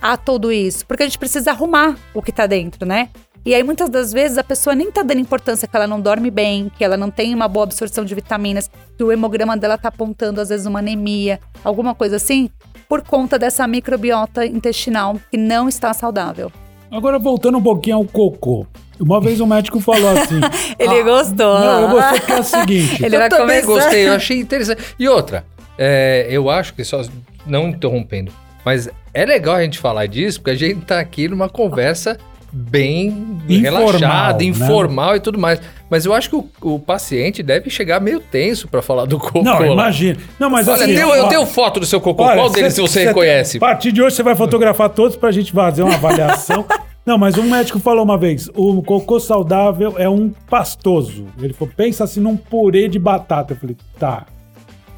a tudo isso, porque a gente precisa arrumar o que tá dentro, né? E aí muitas das vezes a pessoa nem tá dando importância que ela não dorme bem, que ela não tem uma boa absorção de vitaminas, que o hemograma dela tá apontando às vezes uma anemia, alguma coisa assim, por conta dessa microbiota intestinal que não está saudável. Agora, voltando um pouquinho ao cocô. Uma vez um médico falou assim... Ele gostou. Não, eu gostei que é o seguinte... Ele eu vai também começar- gostei, eu achei interessante. E outra, é, eu acho que só. Não interrompendo, mas é legal a gente falar disso, porque a gente tá aqui numa conversa bem Informal, relaxada, né? informal e tudo mais. Mas eu acho que o, o paciente deve chegar meio tenso pra falar do cocô. Não, imagina. Não, mas Olha, assim... eu, ó, eu tenho foto do seu cocô. olha, Qual deles cê- você cê- reconhece? A partir de hoje você vai fotografar todos pra gente fazer uma avaliação. Não, mas um médico falou uma vez, o cocô saudável é um pastoso. Ele falou, pensa assim num purê de batata. Eu falei, tá.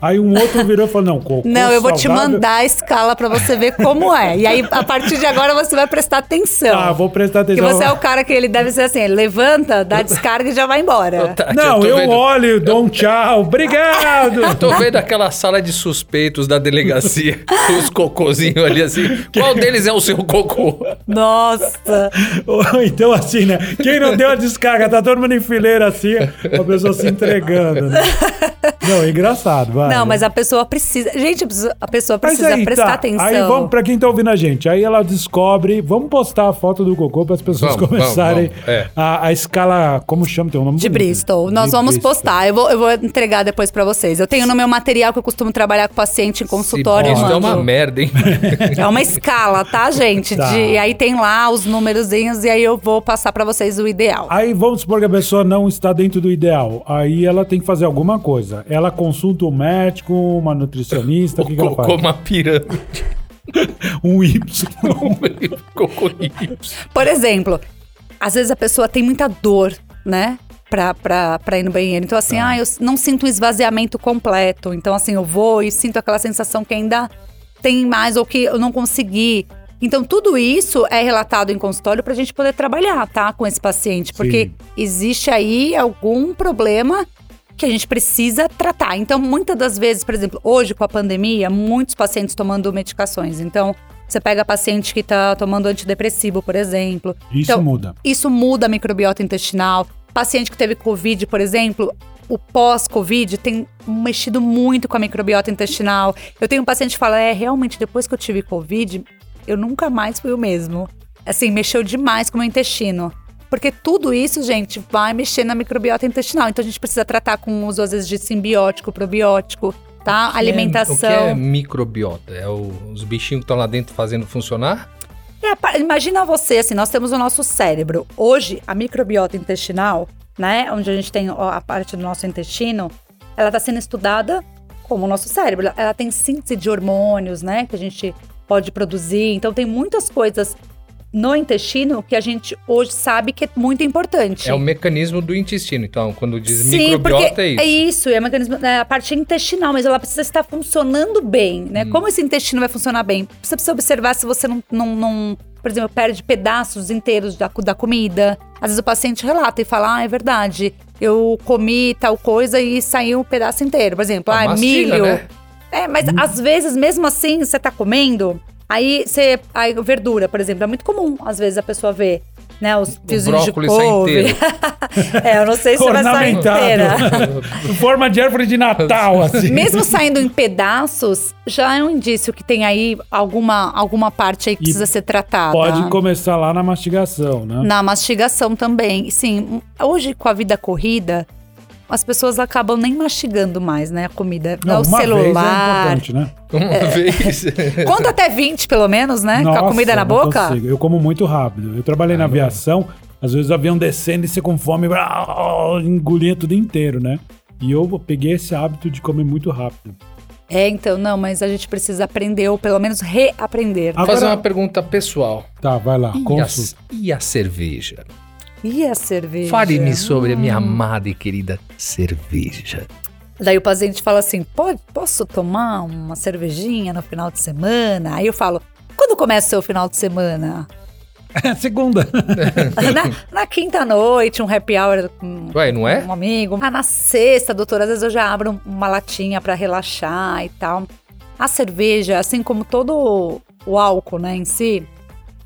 Aí um outro virou e falou: não, cocô Não, eu vou te mandar a escala pra você ver como é. E aí, a partir de agora, você vai prestar atenção. Ah, vou prestar Que atenção. você é o cara que ele deve ser assim, ele levanta, dá descarga e já vai embora. Não, eu vendo- olho, dou um tchau, obrigado. Tô vendo aquela sala de suspeitos da delegacia, os cocôzinhos ali assim. Qual deles é o seu cocô? Nossa! Então assim, né? Quem não deu a descarga, tá todo mundo em fileira assim, a pessoa se entregando. Né? Não, é engraçado, vai. Não, mas a pessoa precisa. Gente, a pessoa precisa aí, prestar tá. atenção. Aí vamos pra quem tá ouvindo a gente. Aí ela descobre. Vamos postar a foto do cocô para as pessoas Vamos, começarem vamos, vamos, é. a, a escala. Como chama? Tem um nome De bonito. Bristol. Nós De vamos Bristol. postar. Eu vou, eu vou entregar depois pra vocês. Eu tenho no meu material que eu costumo trabalhar com paciente em consultório. Isso é uma merda, hein? É uma escala, tá, gente? Tá. De- e aí tem lá os númerozinhos e aí eu vou passar pra vocês o ideal. Aí vamos supor que a pessoa não está dentro do ideal. Aí ela tem que fazer alguma coisa. Ela consulta um médico, uma nutricionista, o que, que ela faz? uma pirâmide. Um Y. Cocô Y. Por exemplo, às vezes a pessoa tem muita dor, né? Pra, pra, pra ir no banheiro. Então, assim, ah, eu não sinto um esvaziamento completo. Então, assim, eu vou e sinto aquela sensação que ainda tem mais ou que eu não consegui. Então, tudo isso é relatado em consultório pra gente poder trabalhar, tá? Com esse paciente. Porque Sim. existe aí algum problema que a gente precisa tratar. Então, muitas das vezes, por exemplo, hoje com a pandemia, muitos pacientes tomando medicações. Então, você pega paciente que tá tomando antidepressivo, por exemplo. Isso Então, muda. Isso muda a microbiota intestinal. Paciente que teve Covid, por exemplo, o pós-Covid tem mexido muito com a microbiota intestinal. Eu tenho um paciente que fala: é, realmente, depois que eu tive Covid, eu nunca mais fui o mesmo. Assim, mexeu demais com o meu intestino. Porque tudo isso, gente, vai mexer na microbiota intestinal. Então a gente precisa tratar com uso, às vezes, de simbiótico, probiótico, tá? Alimentação. O que é microbiota? É o- os bichinhos que estão lá dentro fazendo funcionar? É, imagina você, assim, nós temos o nosso cérebro. Hoje, a microbiota intestinal, né, onde a gente tem a parte do nosso intestino, ela está sendo estudada como o nosso cérebro. Ela tem síntese de hormônios, né, que a gente pode produzir. Então, tem muitas coisas no intestino que a gente hoje sabe que é muito importante. É o mecanismo do intestino. Então, quando diz Sim, microbiota, é isso. é isso, é, o mecanismo, é a parte intestinal, mas ela precisa estar funcionando bem, Hum. né? Como esse intestino vai funcionar bem? Você precisa observar se você não, não, não, por exemplo, perde pedaços inteiros da, da comida. Às vezes o paciente relata e fala, ah, é verdade, eu comi tal coisa e saiu um pedaço inteiro. Por exemplo, Ah, ah, mastiga, milho. né? É, mas às vezes, mesmo assim, você tá comendo, aí você. Aí, verdura, por exemplo, é muito comum, às vezes, a pessoa ver. Né, os fiozinhos de couve. inteiro. é, eu não sei se vai sair inteira. Forma de árvore de Natal, assim. Mesmo saindo em pedaços, já é um indício que tem aí alguma, alguma parte aí que E precisa ser tratada. Pode começar lá na mastigação, né? Na mastigação também. Sim, hoje com a vida corrida, as pessoas acabam nem mastigando mais, né, a comida. Não, o uma vez é celular. importante, né? Uma vez. Conta até 20, pelo menos, né? com a Nossa, comida na boca. consigo. Eu como muito rápido. Eu trabalhei na aviação, às vezes o avião descendo e você com fome, engolia tudo inteiro, né? E eu peguei esse hábito de comer muito rápido. É, então, não, mas a gente precisa aprender, ou pelo menos reaprender. Agora- Fazer uma pergunta pessoal. Tá, vai lá, E a, e a cerveja? E a cerveja? Fale-me sobre a minha amada e querida cerveja. Daí o paciente fala assim: Pode, posso tomar uma cervejinha no final de semana? Aí eu falo: quando começa o seu final de semana? É segunda. na, na quinta noite, um happy hour com Ué, não é? um amigo. Ah, na sexta, doutora, às vezes eu já abro uma latinha pra relaxar e tal. A cerveja, assim como todo o álcool, né, em si,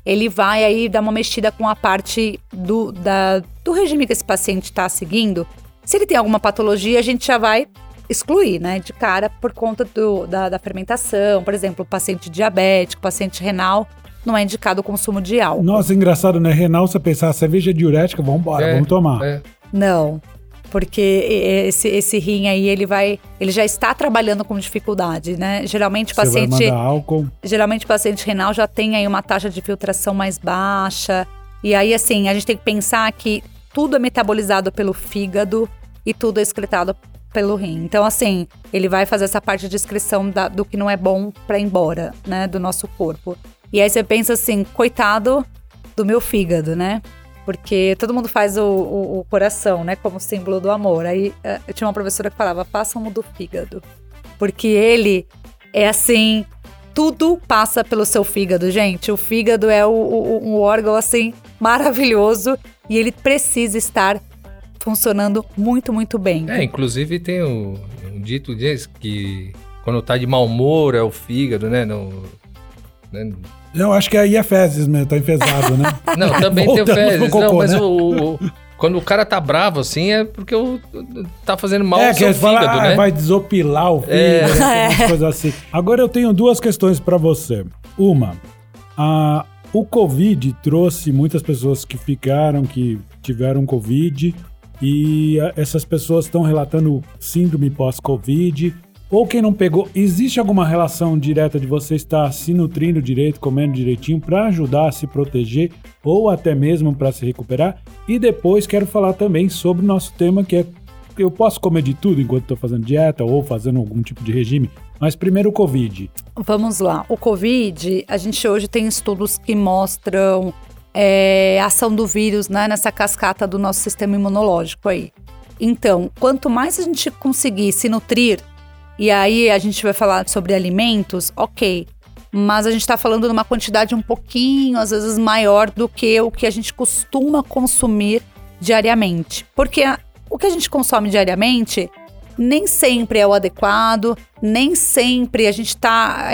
ele vai aí dar uma mexida com a parte do, da, do regime que esse paciente está seguindo. Se ele tem alguma patologia, a gente já vai excluir, né, de cara por conta do, da, da fermentação. Por exemplo, o paciente diabético, paciente renal, não é indicado o consumo de álcool. Nossa, engraçado, né? Renal, você pensar, cerveja é diurética, vambora, É, vamos tomar. É. Não. Porque esse, esse rim aí, ele vai. Ele já está trabalhando com dificuldade, né? Geralmente o Você vai paciente. mandar álcool. Geralmente o paciente renal já tem aí uma taxa de filtração mais baixa. E aí, assim, a gente tem que pensar que tudo é metabolizado pelo fígado e tudo é excretado pelo rim. Então, assim, ele vai fazer essa parte de excreção da- do que não é bom para ir embora, né? Do nosso corpo. E aí você pensa assim, coitado do meu fígado, né? Porque todo mundo faz o, o- o coração, né? Como símbolo do amor. Aí eh, eu tinha uma professora que falava, façam o do fígado. porque ele é assim, tudo passa pelo seu fígado, gente. O fígado é o, o- um órgão assim maravilhoso e ele precisa estar funcionando muito, muito bem. É, inclusive tem um dito diz que quando tá de mau humor é o fígado, né? No, né? Eu acho que aí é fezes mesmo, tá enfesado, né? Não, também tem fezes. cocô, Não, mas né? o, o- quando o cara tá bravo assim é porque o, tá fazendo mal é, ao que seu fígado, ah, né? vai desopilar o fígado, É. essas coisas assim. Agora eu tenho duas questões pra você. Uma, a, o Covid trouxe muitas pessoas que ficaram, que tiveram Covid, e essas pessoas estão relatando síndrome pós-Covid. Ou quem não pegou, existe alguma relação direta de você estar se nutrindo direito, comendo direitinho para ajudar a se proteger ou até mesmo para se recuperar? E depois quero falar também sobre o nosso tema que é eu posso comer de tudo enquanto estou fazendo dieta ou fazendo algum tipo de regime. Mas primeiro o Covid. Vamos lá. O Covid, a gente hoje tem estudos que mostram é, a ação do vírus né, nessa cascata do nosso sistema imunológico aí. Então, quanto mais a gente conseguir se nutrir, e aí a gente vai falar sobre alimentos, ok. Mas a gente está falando de uma quantidade um pouquinho, às vezes, maior do que o que a gente costuma consumir diariamente. Porque o que a gente consome diariamente nem sempre é o adequado, nem sempre a gente está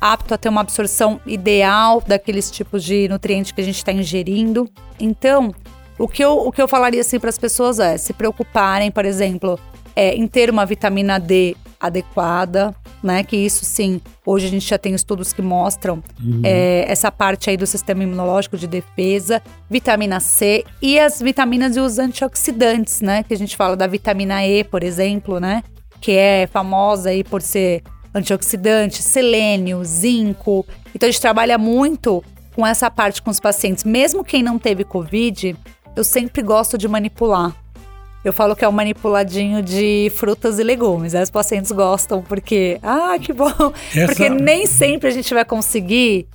apto a ter uma absorção ideal daqueles tipos de nutrientes que a gente está ingerindo. Então, o que eu, o que eu falaria assim para as pessoas é se preocuparem, por exemplo, é, em ter uma vitamina D adequada, né? Que isso sim, hoje a gente já tem estudos que mostram é, essa parte aí do sistema imunológico de defesa, vitamina C e as vitaminas e os antioxidantes, né? Que a gente fala da vitamina E, por exemplo, né? Que é famosa aí por ser antioxidante, selênio, zinco. Então a gente trabalha muito com essa parte com os pacientes. Mesmo quem não teve Covid, eu sempre gosto de manipular. Eu falo que é um manipuladinho de frutas e legumes. Aí os pacientes gostam porque, ah, que bom. Essa- Porque nem sempre a gente vai conseguir.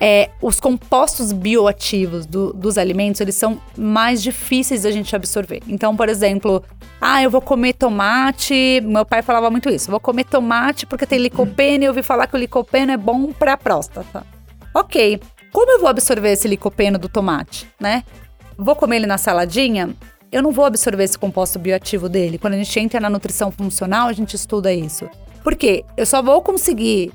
é, os compostos bioativos do- dos alimentos, eles são mais difíceis da gente absorver. Então, por exemplo, ah, eu vou comer tomate. Meu pai falava muito isso. Vou comer tomate porque tem licopeno e eu ouvi falar que o licopeno é bom para a próstata. Ok. Como eu vou absorver esse licopeno do tomate, né? Vou comer ele na saladinha? Eu não vou absorver esse composto bioativo dele. Quando a gente entra na nutrição funcional, a gente estuda isso. Por quê? Eu só vou conseguir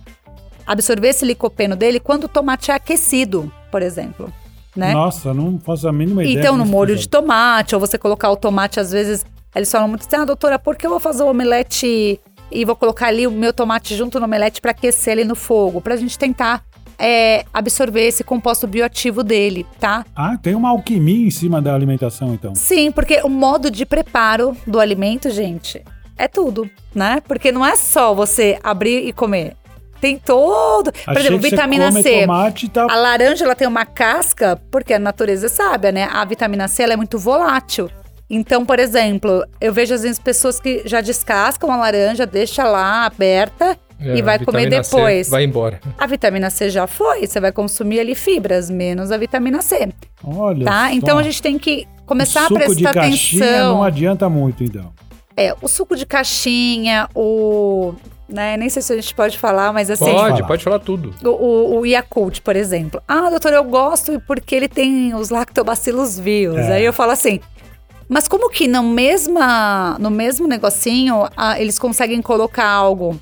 absorver esse licopeno dele quando o tomate é aquecido, por exemplo. Né? Nossa, não faço a mínima ideia. Então, no molho de tomate, ou você colocar o tomate, às vezes, eles falam muito assim, ah, doutora, por que eu vou fazer o omelete e vou colocar ali o meu tomate junto no omelete para aquecer ele no fogo? Pra gente tentar é, absorver esse composto bioativo dele, tá? Ah, tem uma alquimia em cima da alimentação, então. Sim, porque o modo de preparo do alimento, gente, é tudo, né? Porque não é só você abrir e comer. Tem todo. Por Achei exemplo, vitamina C. tá... A laranja ela tem uma casca, porque a natureza é sábia, né? A vitamina C ela é muito volátil. Então, por exemplo, eu vejo às vezes pessoas que já descascam a laranja, deixa lá aberta É, e vai comer vitamina C depois. Vai embora. A vitamina C já foi, você vai consumir ali fibras, menos a vitamina C, Olha tá? só. Então a gente tem que começar a suco de prestar caixinha atenção. não adianta muito, então. É, o suco de caixinha, o. Né, nem sei se a gente pode falar, mas assim. Pode, falar. pode falar tudo. O, o, o Yakult, por exemplo. Ah, doutor, eu gosto porque ele tem os lactobacilos vivos. É. Aí eu falo assim. Mas como que no, mesma, no mesmo negocinho ah, eles conseguem colocar algo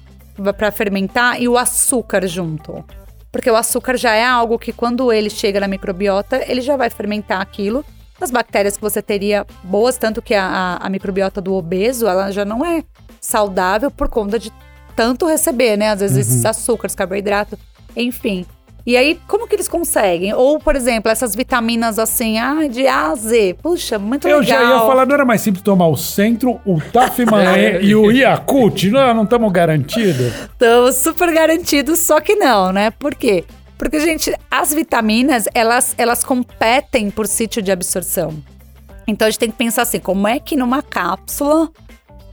para fermentar e o açúcar junto? Porque o açúcar já é algo que quando ele chega na microbiota, ele já vai fermentar aquilo. As bactérias que você teria boas, tanto que a, a- a microbiota do obeso, ela já não é saudável por conta de tanto receber, né? Às vezes esses açúcares, carboidrato, enfim. E aí, como que eles conseguem? Ou, por exemplo, essas vitaminas assim, ah, de A a Z. Puxa, muito Eu legal. já ia falar, não era mais simples tomar o Centro, o Tafman É. e o Yakult? Não, não estamos garantidos? Estamos super garantidos, só que não, né? Por quê? Porque, gente, as vitaminas, elas, elas competem por sítio de absorção. Então, a gente tem que pensar assim, como é que numa cápsula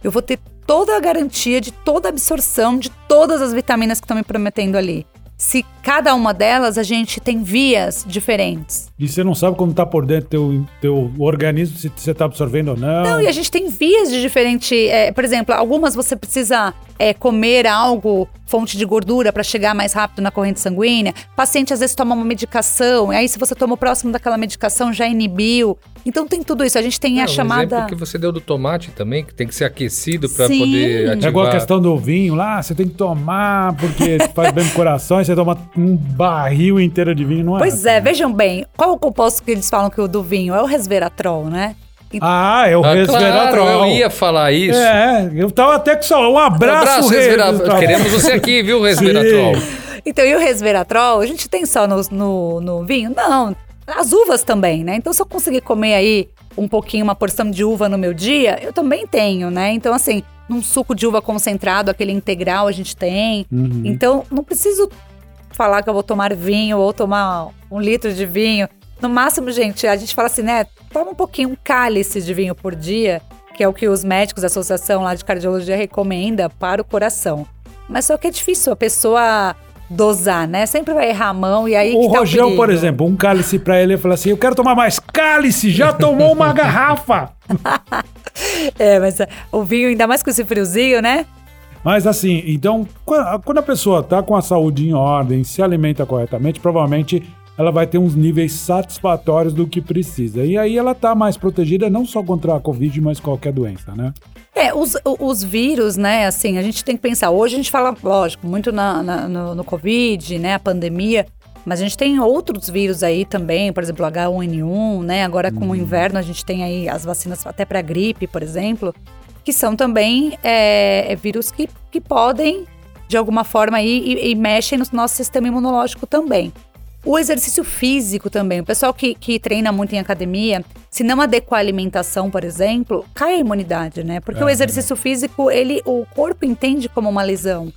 eu vou ter toda a garantia de toda a absorção de todas as vitaminas que estão me prometendo ali? Se cada uma delas a gente tem vias diferentes. e você não sabe como tá por dentro teu, teu organismo, se você tá absorvendo ou não. Não, e a gente tem vias de diferente. é, por exemplo, algumas você precisa é, comer algo, fonte de gordura, para chegar mais rápido na corrente sanguínea. Paciente às vezes toma uma medicação, e aí se você tomou próximo daquela medicação já inibiu. Então tem tudo isso. A gente tem Não, a O chamada. exemplo que você deu do tomate também, que tem que ser aquecido para poder É ativar. igual a questão do vinho lá, você tem que tomar porque faz bem pro coração, e você toma um barril inteiro de vinho, não é? Pois é, vejam bem, qual o composto que eles falam que o do vinho? É o resveratrol, né? Ah, é o Ah, resveratrol. claro, eu ia falar isso. É, eu tava até com só um Um abraço, resvera- resveratrol. Queremos você aqui, viu, resveratrol? Então, e o resveratrol, a gente tem só no, no, no vinho? Não, as uvas também, né? Então, se eu conseguir comer aí um pouquinho, uma porção de uva no meu dia, eu também tenho, né? Então, assim, num suco de uva concentrado, aquele integral a gente tem. Uhum. Então, não preciso falar que eu vou tomar vinho ou tomar um litro de vinho. No máximo, gente, a gente fala assim, né? Toma um pouquinho, um cálice de vinho por dia, que é o que os médicos da associação lá de cardiologia recomenda para o coração. Mas só que é difícil a pessoa dosar, né? Sempre vai errar a mão e aí O tá Rojão, por exemplo, um cálice pra ele, ele fala assim: Eu quero tomar mais cálice, já tomou uma garrafa. É, mas o vinho, ainda mais com esse friozinho, né? Mas assim, então, qua- quando a pessoa tá com a saúde em ordem, se alimenta corretamente, provavelmente ela vai ter uns níveis satisfatórios do que precisa. E aí ela tá mais protegida não só contra a Covid, mas qualquer doença, né? É, os, os vírus, né, assim, a gente tem que pensar. Hoje a gente fala, lógico, muito na, na- no, no Covid, né, a pandemia, mas a gente tem outros vírus aí também, por exemplo, H1N1, né, agora com o inverno a gente tem aí as vacinas até para gripe, por exemplo, que são também é, é vírus que, que podem, de alguma forma, aí, e, e mexem no nosso sistema imunológico também. O exercício físico também. O pessoal que, que treina muito em academia, se não adequar a alimentação, por exemplo, cai a imunidade, né? Porque o É, exercício físico, ele, o corpo entende como uma lesão.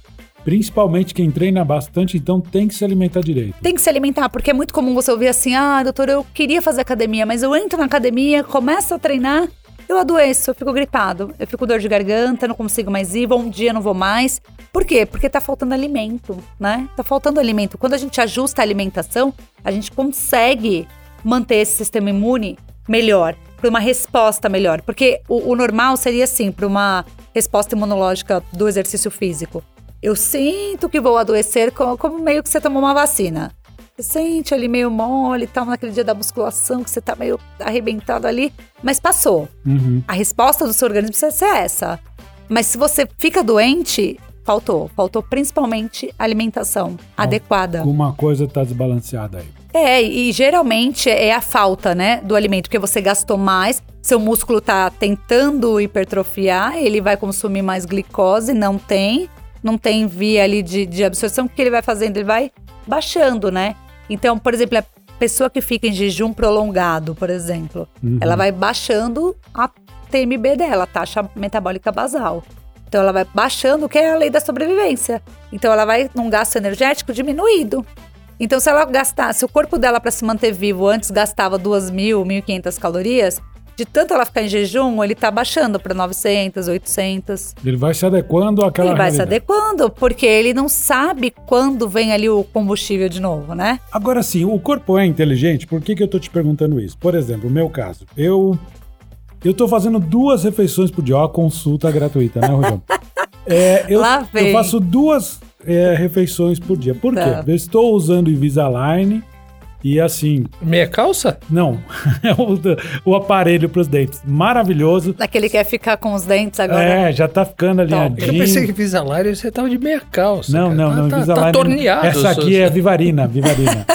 Principalmente quem treina bastante, então tem que se alimentar direito. Tem que se alimentar, porque é muito comum você ouvir assim: ah, doutor, eu queria fazer academia, mas eu entro na academia, começo a treinar, eu adoeço, eu fico gripado, eu fico com dor de garganta, não consigo mais ir, vou um dia, não vou mais. Por quê? Porque tá faltando alimento, né? Tá faltando alimento. Quando a gente ajusta a alimentação, a gente consegue manter esse sistema imune melhor, para uma resposta melhor. Porque o, o normal seria assim, para uma resposta imunológica do exercício físico. Eu sinto que vou adoecer co- como, meio que você tomou uma vacina. Você sente ali meio mole e tal, naquele dia da musculação, que você tá meio arrebentado ali, mas passou. Uhum. A resposta do seu organismo precisa ser essa. Mas se você fica doente, faltou. Faltou principalmente alimentação adequada. Alguma coisa tá desbalanceada aí. É, e geralmente é a falta, né, do alimento, porque você gastou mais, seu músculo tá tentando hipertrofiar, ele vai consumir mais glicose, não tem, não tem via ali de, de absorção, o que ele vai fazendo? Ele vai baixando, né? Então, por exemplo, a pessoa que fica em jejum prolongado, por exemplo, Uhum. ela vai baixando a TMB dela, a taxa metabólica basal. Então ela vai baixando, que é a lei da sobrevivência. Então ela vai num gasto energético diminuído. Então se ela gastar, se o corpo dela para se manter vivo antes gastava 2.000, 1.500 calorias, de tanto ela ficar em jejum, ele tá baixando para 900, 800. Ele vai se adequando àquela ele vai se realidade. adequando, porque ele não sabe quando vem ali o combustível de novo, né? Agora sim, o corpo é inteligente? Por que, que eu tô te perguntando isso? Por exemplo, o meu caso. Eu eu tô fazendo duas refeições por dia. Ó, a consulta gratuita, né, Rogério? É, eu, Lá vem. eu faço duas é, refeições por dia. Por Tá. quê? Eu estou usando Invisalign e assim, Meia calça? não, é o, o aparelho para os dentes. Maravilhoso. Daquele que quer ficar com os dentes agora. É, já tá ficando alinhadinho. Eu pensei que Invisalign você tava de meia calça. Não, cara. não, não. Tá, Invisalign. tá torneado. Essa aqui é Vivarina, Vivarina.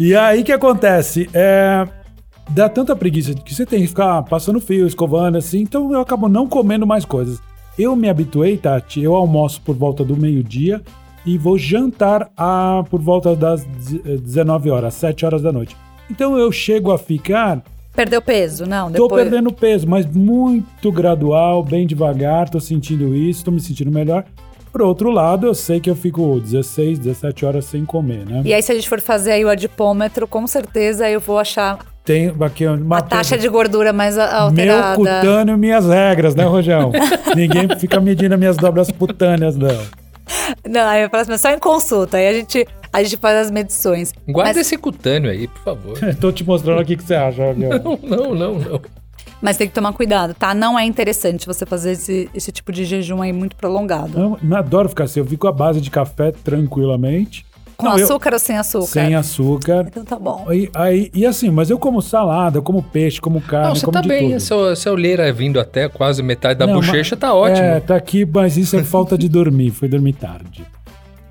e aí o que acontece? É, dá tanta preguiça que você tem que ficar passando fio, escovando assim, então eu acabo não comendo mais coisas. Eu me habituei, Tati, eu almoço por volta do meio-dia e vou jantar a, por volta das de- eh, 19 horas, 7 horas da noite. Então eu chego a ficar Perdeu peso? Não, Tô depois. perdendo peso, mas muito gradual, bem devagar, tô sentindo isso, tô me sentindo melhor. Por outro lado, eu sei que eu fico 16, 17 horas sem comer, né? E aí, se a gente for fazer aí o adipômetro, com certeza eu vou achar Tem aqui uma a taxa de gordura mais a- Meu alterada. cutâneo, minhas regras, né, Rojão? Ninguém fica medindo as minhas dobras cutâneas, não. Não, aí a próxima é só em consulta. Aí a gente A gente faz as medições. Guarda Mas- esse cutâneo aí, por favor. Tô te mostrando aqui o que você acha, Gabriel. não, não, não, não. Mas tem que tomar cuidado, tá? Não é interessante você fazer esse, esse tipo de jejum aí muito prolongado. Não, não adoro ficar assim. Eu fico à base de café tranquilamente. Com Não, eu- açúcar ou sem açúcar? Sem açúcar. Então tá bom. Aí, aí- e assim, mas eu como salada, eu como peixe, como carne, Não, você como tá de bem. tudo. Essa, essa olheira vindo até quase metade da Não, bochecha mas- tá ótimo. É, tá aqui, mas isso é falta de dormir. Foi dormir tarde.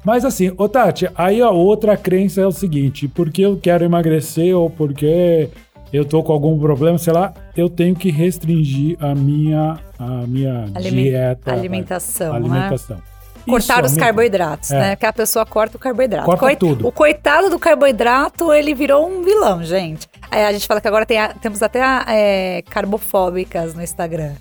Mas assim, ô Tati, aí a outra crença é o seguinte: porque eu quero emagrecer ou porque eu tô com algum problema, sei lá, eu tenho que restringir a minha, a minha Alime- dieta. alimentação, a né? Cortar Isso, os amigo, carboidratos, É. né? Que a pessoa corta o carboidrato. Corta tudo. O coitado do carboidrato, ele virou um vilão, gente. Aí a gente fala que agora tem a- temos até é, carbofóbicas no Instagram.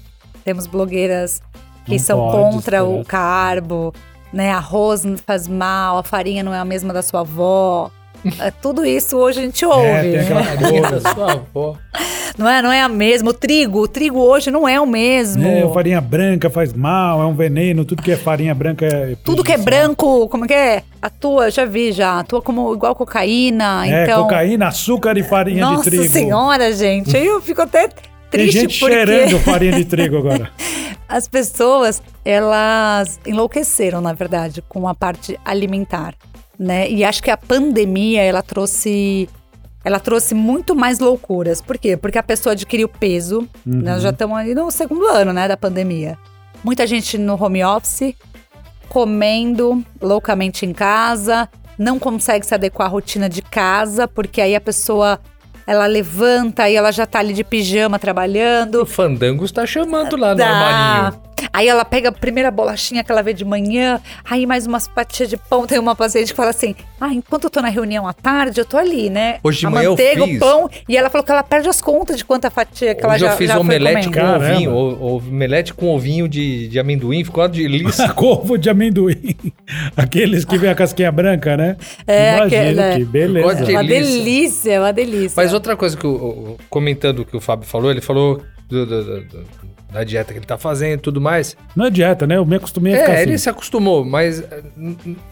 Temos blogueiras que Não são contra ser o carbo, né? Arroz não faz mal, a farinha não é a mesma da sua avó. É, tudo isso hoje a gente ouve. É, tem aquela da sua avó. Não é, não é a mesma. O trigo, o trigo hoje não é o mesmo. É, farinha branca faz mal, é um veneno, tudo que é farinha branca é. Tudo que é branco, como que é? Atua, eu já vi já, atua como igual cocaína. É, então, cocaína, açúcar e farinha Nossa de trigo. senhora, gente. Aí eu fico até Tem triste gente porque cheirando farinha de trigo agora. as pessoas, elas enlouqueceram, na verdade, com a parte alimentar, né? E acho que a pandemia, ela trouxe ela trouxe muito mais loucuras. Por quê? Porque a pessoa adquiriu peso. Uhum. Nós já estamos ali no segundo ano, né, da pandemia. Muita gente no home office, comendo loucamente em casa, não consegue se adequar à rotina de casa, porque aí a pessoa ela levanta e ela já tá ali de pijama trabalhando. O Fandango está chamando lá no Dá. armarinho. Aí ela pega a primeira bolachinha que ela vê de manhã, aí mais umas fatias de pão. Tem uma paciente que fala assim: Ah, enquanto eu tô na reunião à tarde, eu tô ali, né? Hoje de a manhã eu manteiga, fiz. o pão. E ela falou que ela perde as contas de quanta fatia que ela Hoje já, eu fiz já foi omelete com. Caramba. ovinho. o- Omelete com ovinho de, de amendoim. Ficou uma delícia. Couve de amendoim. Aqueles que vem a casquinha branca, né? É, Imagina aquele- que beleza. Ficou de- Uma delícia. uma delícia. Mas outra coisa que, o- comentando o que o Fábio falou, ele falou do- do- do- da dieta que ele tá fazendo e tudo mais. Não é dieta, né? Eu me acostumei a ficar É, assim. ele se acostumou, mas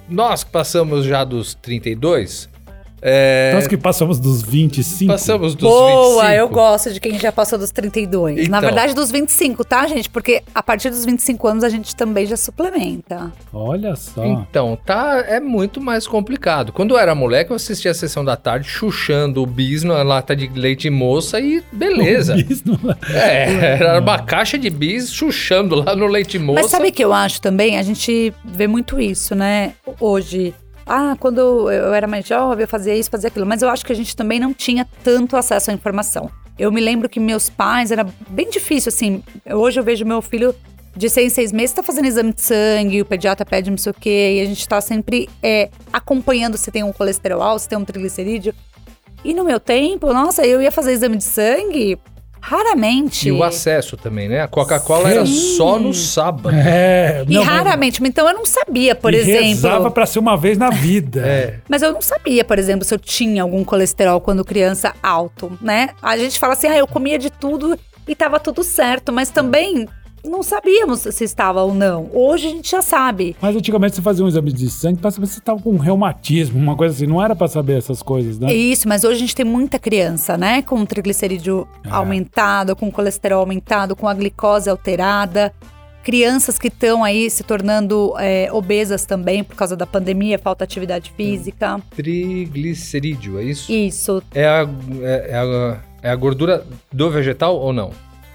nós que passamos já dos 32, é, Nós que passamos dos 25. passamos dos Boa, 25. eu gosto de quem já passou dos 32. Na Então. verdade, dos 25, tá, gente? Porque a partir dos 25 anos a gente também já suplementa. Olha só. Então, tá, é muito mais complicado. Quando eu era moleque, eu assistia a sessão da tarde chuchando o bis na lata de leite moça e beleza. Bis não- É, era uma caixa de bis chuchando lá no leite moça. Mas sabe o que eu acho também? A gente vê muito isso, né? Hoje. Ah, quando eu era mais jovem, eu fazia isso, fazia aquilo. Mas eu acho que a gente também não tinha tanto acesso à informação. Eu me lembro que meus pais, era bem difícil, assim. Hoje eu vejo meu filho de seis seis meses, tá fazendo exame de sangue, o pediatra pede não sei o quê, e a gente tá sempre é, acompanhando se tem um colesterol alto, se tem um triglicerídeo. E no meu tempo, nossa, eu ia fazer exame de sangue raramente. E o acesso também, né? A Coca-Cola era só no sábado. É. E não, raramente, então eu não sabia, por e exemplo. rezava pra ser uma vez na vida. É. Mas eu não sabia, por exemplo, se eu tinha algum colesterol quando criança alto, né? A gente fala assim, ah, eu comia de tudo e tava tudo certo, mas também não sabíamos se estava ou não. Hoje a gente já sabe. Mas antigamente você fazia um exame de sangue pra saber se você tava com reumatismo, uma coisa assim. Não era pra saber essas coisas, né? É isso, mas hoje a gente tem muita criança, né? Com triglicerídeo É. aumentado, com colesterol aumentado, com a glicose alterada. Crianças que estão aí se tornando é, obesas também por causa da pandemia, falta de atividade física. Triglicerídeo, é isso? Isso. É, a, é, é a, é a gordura do vegetal ou não?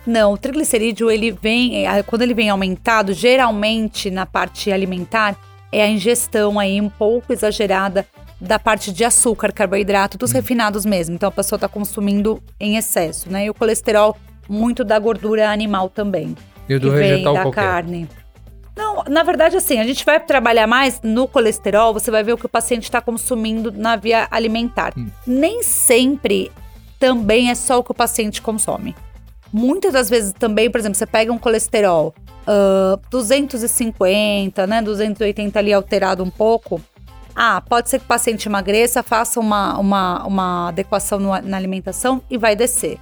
Não, o triglicerídeo, ele vem, é, quando ele vem aumentado, geralmente na parte alimentar, é a ingestão aí um pouco exagerada da parte de açúcar, carboidrato, dos refinados mesmo. Então a pessoa está consumindo em excesso, né? E o colesterol, muito da gordura animal também. E do vegetal da qualquer? carne. Não, na verdade, assim, a gente vai trabalhar mais no colesterol, você vai ver o que o paciente está consumindo na via alimentar. Hum. Nem sempre também é só o que o paciente consome. Muitas das vezes também, por exemplo, você pega um colesterol ah, 250, né, 280 ali alterado um pouco. Ah, pode ser que o paciente emagreça, faça uma, uma, uma adequação no- na alimentação e vai descer.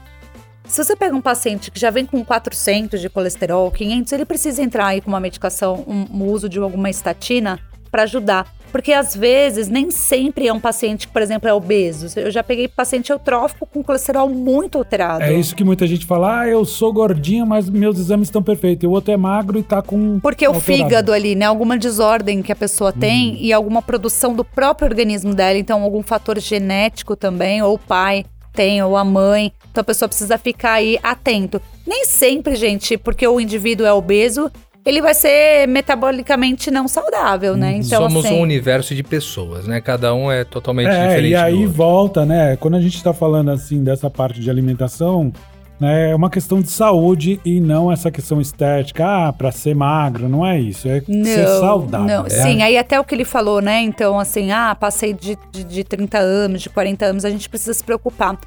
Se você pega um paciente que já vem com 400 de colesterol, 500, ele precisa entrar aí com uma medicação, um, um uso de alguma estatina para ajudar. Porque às vezes nem sempre é um paciente que, por exemplo, é obeso. Eu já peguei paciente eutrófico com colesterol muito alterado. É isso que muita gente fala, ah, eu sou gordinha, mas meus exames estão perfeitos. E o outro é magro e tá com. Porque o alterado. fígado ali, né? Alguma desordem que a pessoa tem e alguma produção do próprio organismo dela, então algum fator genético também, ou o pai tem, ou a mãe. Então a pessoa precisa ficar aí atento. Nem sempre, gente, porque o indivíduo é obeso, ele vai ser metabolicamente não saudável, né? Então, Somos assim, um universo de pessoas, né? Cada um é totalmente É, diferente. e do aí outro. volta, né? Quando a gente tá falando assim dessa parte de alimentação, né, é uma questão de saúde e não essa questão estética. Ah, pra ser magro, não é isso. É ser saudável. Não, né? sim, aí até o que ele falou, né? Então, assim, ah, passei de, de, de 30 anos, de 40 anos, a gente precisa se preocupar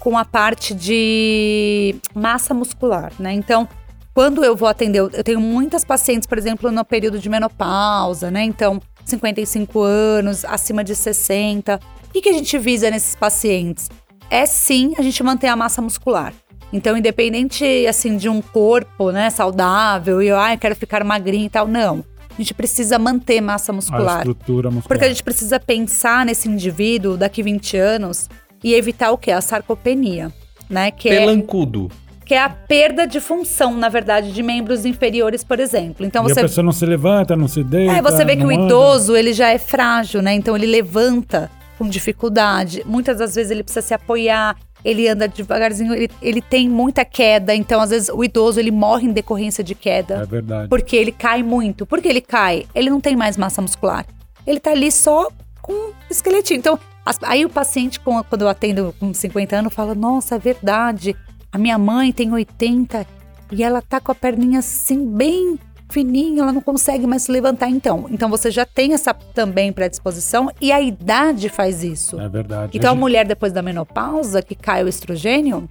com a parte de massa muscular, né? Então, quando eu vou atender, eu tenho muitas pacientes, por exemplo, no período de menopausa, né? Então, 55 anos, acima de 60. O que, que a gente visa nesses pacientes? É sim a gente manter a massa muscular. Então, independente assim de um corpo, né, saudável e eu, ah, eu quero ficar magrinho e tal, não. A gente precisa manter massa A muscular. estrutura muscular. Porque a gente precisa pensar nesse indivíduo daqui 20 anos e evitar o quê? A sarcopenia, né? Que é, Pelancudo. Que é a perda de função, na verdade, de membros inferiores, por exemplo. Então E você a pessoa não se levanta, não se deita. é, você vê que o anda. idoso, ele já é frágil, né? Então ele levanta com dificuldade. Muitas das vezes ele precisa se apoiar, ele anda devagarzinho, ele, ele tem muita queda. Então, às vezes, o idoso, ele morre em decorrência de queda. É verdade. Porque ele cai muito. Por que ele cai? Ele não tem mais massa muscular. Ele tá ali só com esqueletinho. Então, as- aí o paciente, com- quando eu atendo com 50 anos, fala: Nossa, é verdade. A minha mãe tem 80 e ela tá com a perninha assim, bem fininha, ela não consegue mais se levantar. Então, então você já tem essa também predisposição e a idade faz isso. É verdade. Então, a gente mulher, depois da menopausa, que cai o estrogênio,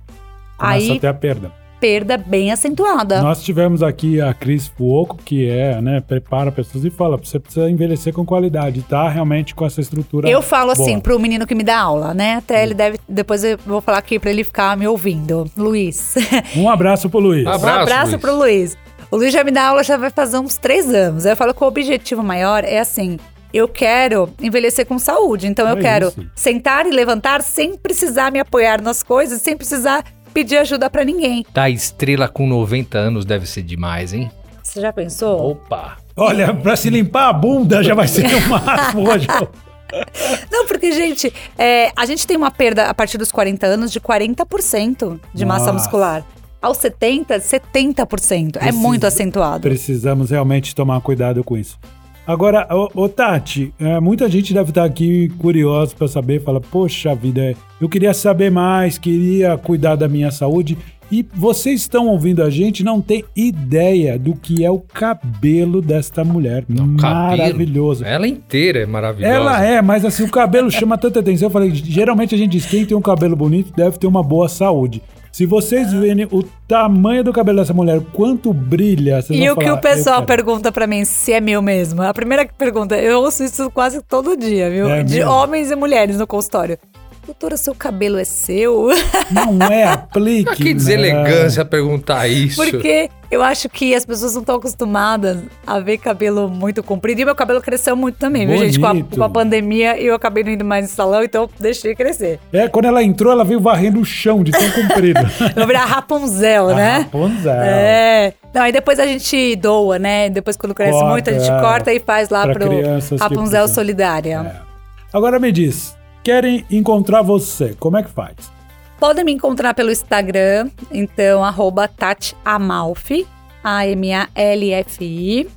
começa aí a ter a perda. Perda bem acentuada. Nós tivemos aqui a Cris Fuoco, que é, né, prepara pessoas e fala, você precisa envelhecer com qualidade, tá realmente com essa estrutura Eu falo assim boa. pro menino que me dá aula, né? Até ele deve. Depois eu vou falar aqui pra ele ficar me ouvindo. Luiz. Um abraço pro Luiz. Ah, um Abraço, abraço Luiz. pro Luiz. O Luiz já me dá aula já vai fazer uns três anos. Aí eu falo que o objetivo maior é assim. Eu quero envelhecer com saúde. Então eu É quero isso. sentar e levantar sem precisar me apoiar nas coisas, sem precisar pedir ajuda pra ninguém. Da estrela com 90 anos deve ser demais, hein? Você já pensou? Opa! Olha, pra se limpar a bunda já vai ser o máximo hoje. Não, porque, gente, é, a gente tem uma perda a partir dos 40 anos de 40% de massa Nossa. muscular. Aos 70, 70%. É muito acentuado. Precisamos realmente tomar cuidado com isso. Agora, ô, ô, Tati, é, muita gente deve estar aqui curiosa para saber, fala, poxa vida, eu queria saber mais, queria cuidar da minha saúde. E vocês estão ouvindo a gente, não tem ideia do que é o cabelo desta mulher. Não, cabelo. Maravilhoso. Ela inteira é maravilhosa. Ela é, mas assim, o cabelo chama tanta atenção. Eu falei, geralmente a gente diz, quem tem um cabelo bonito deve ter uma boa saúde. Se vocês verem o tamanho do cabelo dessa mulher, quanto brilha, vocês E o que falar, o pessoal pergunta pra mim se é meu mesmo? A primeira pergunta, eu ouço isso quase todo dia, viu? É De mesmo? homens e mulheres no consultório. Doutora, seu cabelo é seu? Não é aplique. Ah, que deselegância perguntar isso. Porque eu acho que as pessoas não estão acostumadas a ver cabelo muito comprido. E meu cabelo cresceu muito também, viu, gente? Com a, Bonito. com a pandemia, eu acabei não indo mais no salão, então deixei crescer. É, quando ela entrou, ela veio varrendo o chão de tão comprido. Eu vou virar Rapunzel, né? Rapunzel. É. Não, aí depois a gente doa, né? Depois quando cresce Corta, muito, a gente é. corta e faz lá Pra pro Rapunzel. Solidária. É. Agora me diz, querem encontrar você, como é que faz? Podem me encontrar pelo Instagram, então, arroba Tati Amalfi, A-M-A-L-F-I,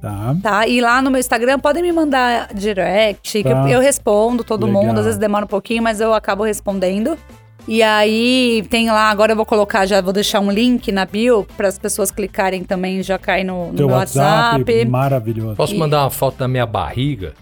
Tá? tá? E lá no meu Instagram podem me mandar direct, que Tá. eu, eu respondo todo Legal. mundo, às vezes demora um pouquinho, mas eu acabo respondendo. E aí tem lá, agora eu vou colocar, já vou deixar um link na bio para as pessoas clicarem também, já cai no, no meu WhatsApp, WhatsApp. maravilhoso. Posso mandar uma foto da minha barriga?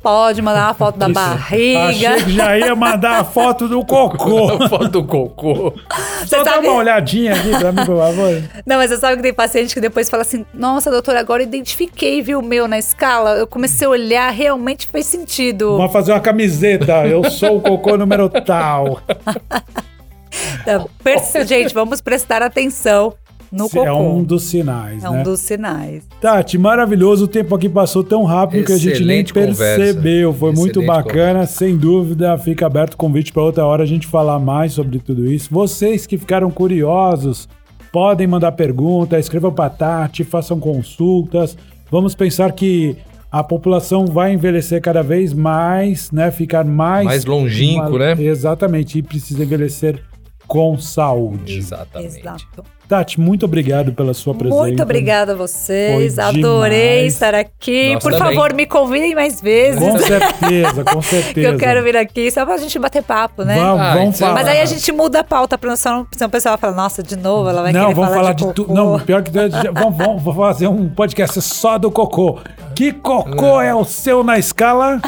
Pode mandar uma foto da Isso. barriga. Achei que já ia mandar a foto do cocô. A foto do cocô. Você Só dá sabe- uma olhadinha aqui pra mim, por favor. Não, mas você sabe que tem paciente que depois fala assim: Nossa, doutora, agora eu identifiquei, viu, o meu na escala. Eu comecei a olhar, realmente fez sentido. Vamos fazer uma camiseta. Eu sou o cocô número tal. Perce- Gente, vamos prestar atenção no Se- cocô. É um dos sinais, É né? um dos sinais. Tati, maravilhoso. O tempo aqui passou tão rápido que a gente nem Excelente conversa. percebeu. Foi muito Excelente bacana, sem dúvida. Fica aberto o convite para outra hora a gente falar mais sobre tudo isso. Vocês que ficaram curiosos, podem mandar pergunta, escrevam para Tati, façam consultas. Vamos pensar que a população vai envelhecer cada vez mais, né? Ficar mais Mais longínquo, né? Exatamente, e precisa envelhecer com saúde. Exatamente. Exato. Tati, muito obrigado pela sua presença. Muito obrigada a vocês. Foi Adorei demais. estar aqui. Nós Por também. favor, me convidem mais vezes. Com certeza, com certeza. que eu quero vir aqui só pra gente bater papo, né? Vamos, Ah, vamos então- falar. Mas aí a gente muda a pauta pra não, senão o pessoal falar, nossa, de novo, ela vai Não, querer vamos falar, de, de tudo. Não, pior que vamos, vamos, vamos fazer um podcast só do cocô. Que cocô é o seu na escala?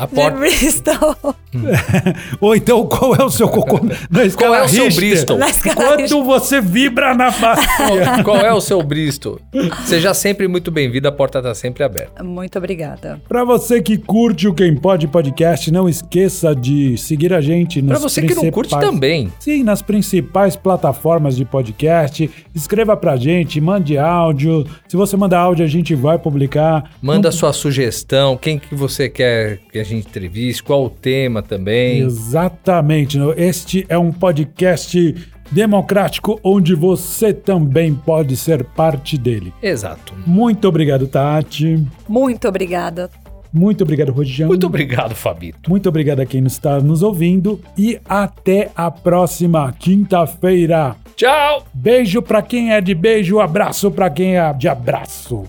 A De porta... Bristol. Ou então qual é o seu cocô na escala Qual é o seu Richter? Bristol? Na escala Quanto você vibra na bacia? Qual é o seu Bristol? Seja sempre muito bem-vindo, a porta está sempre aberta. Muito obrigada. Pra você que curte o Quem Pode Podcast, não esqueça de seguir a gente Pra nas você que não curte principais- também. Sim, nas principais plataformas de podcast. Escreva pra gente, mande áudio. Se você mandar áudio, a gente vai publicar. Manda sua sugestão, quem que você quer que a gente entreviste, qual o tema também. Exatamente. Este é um podcast democrático onde você também pode ser parte dele. Exato. Muito obrigado, Tati. Muito obrigada. Muito obrigado, Rodião. Muito obrigado, Fabito. Muito obrigado a quem está nos ouvindo e até a próxima quinta-feira. Tchau! Beijo pra quem é de beijo, abraço pra quem é de abraço.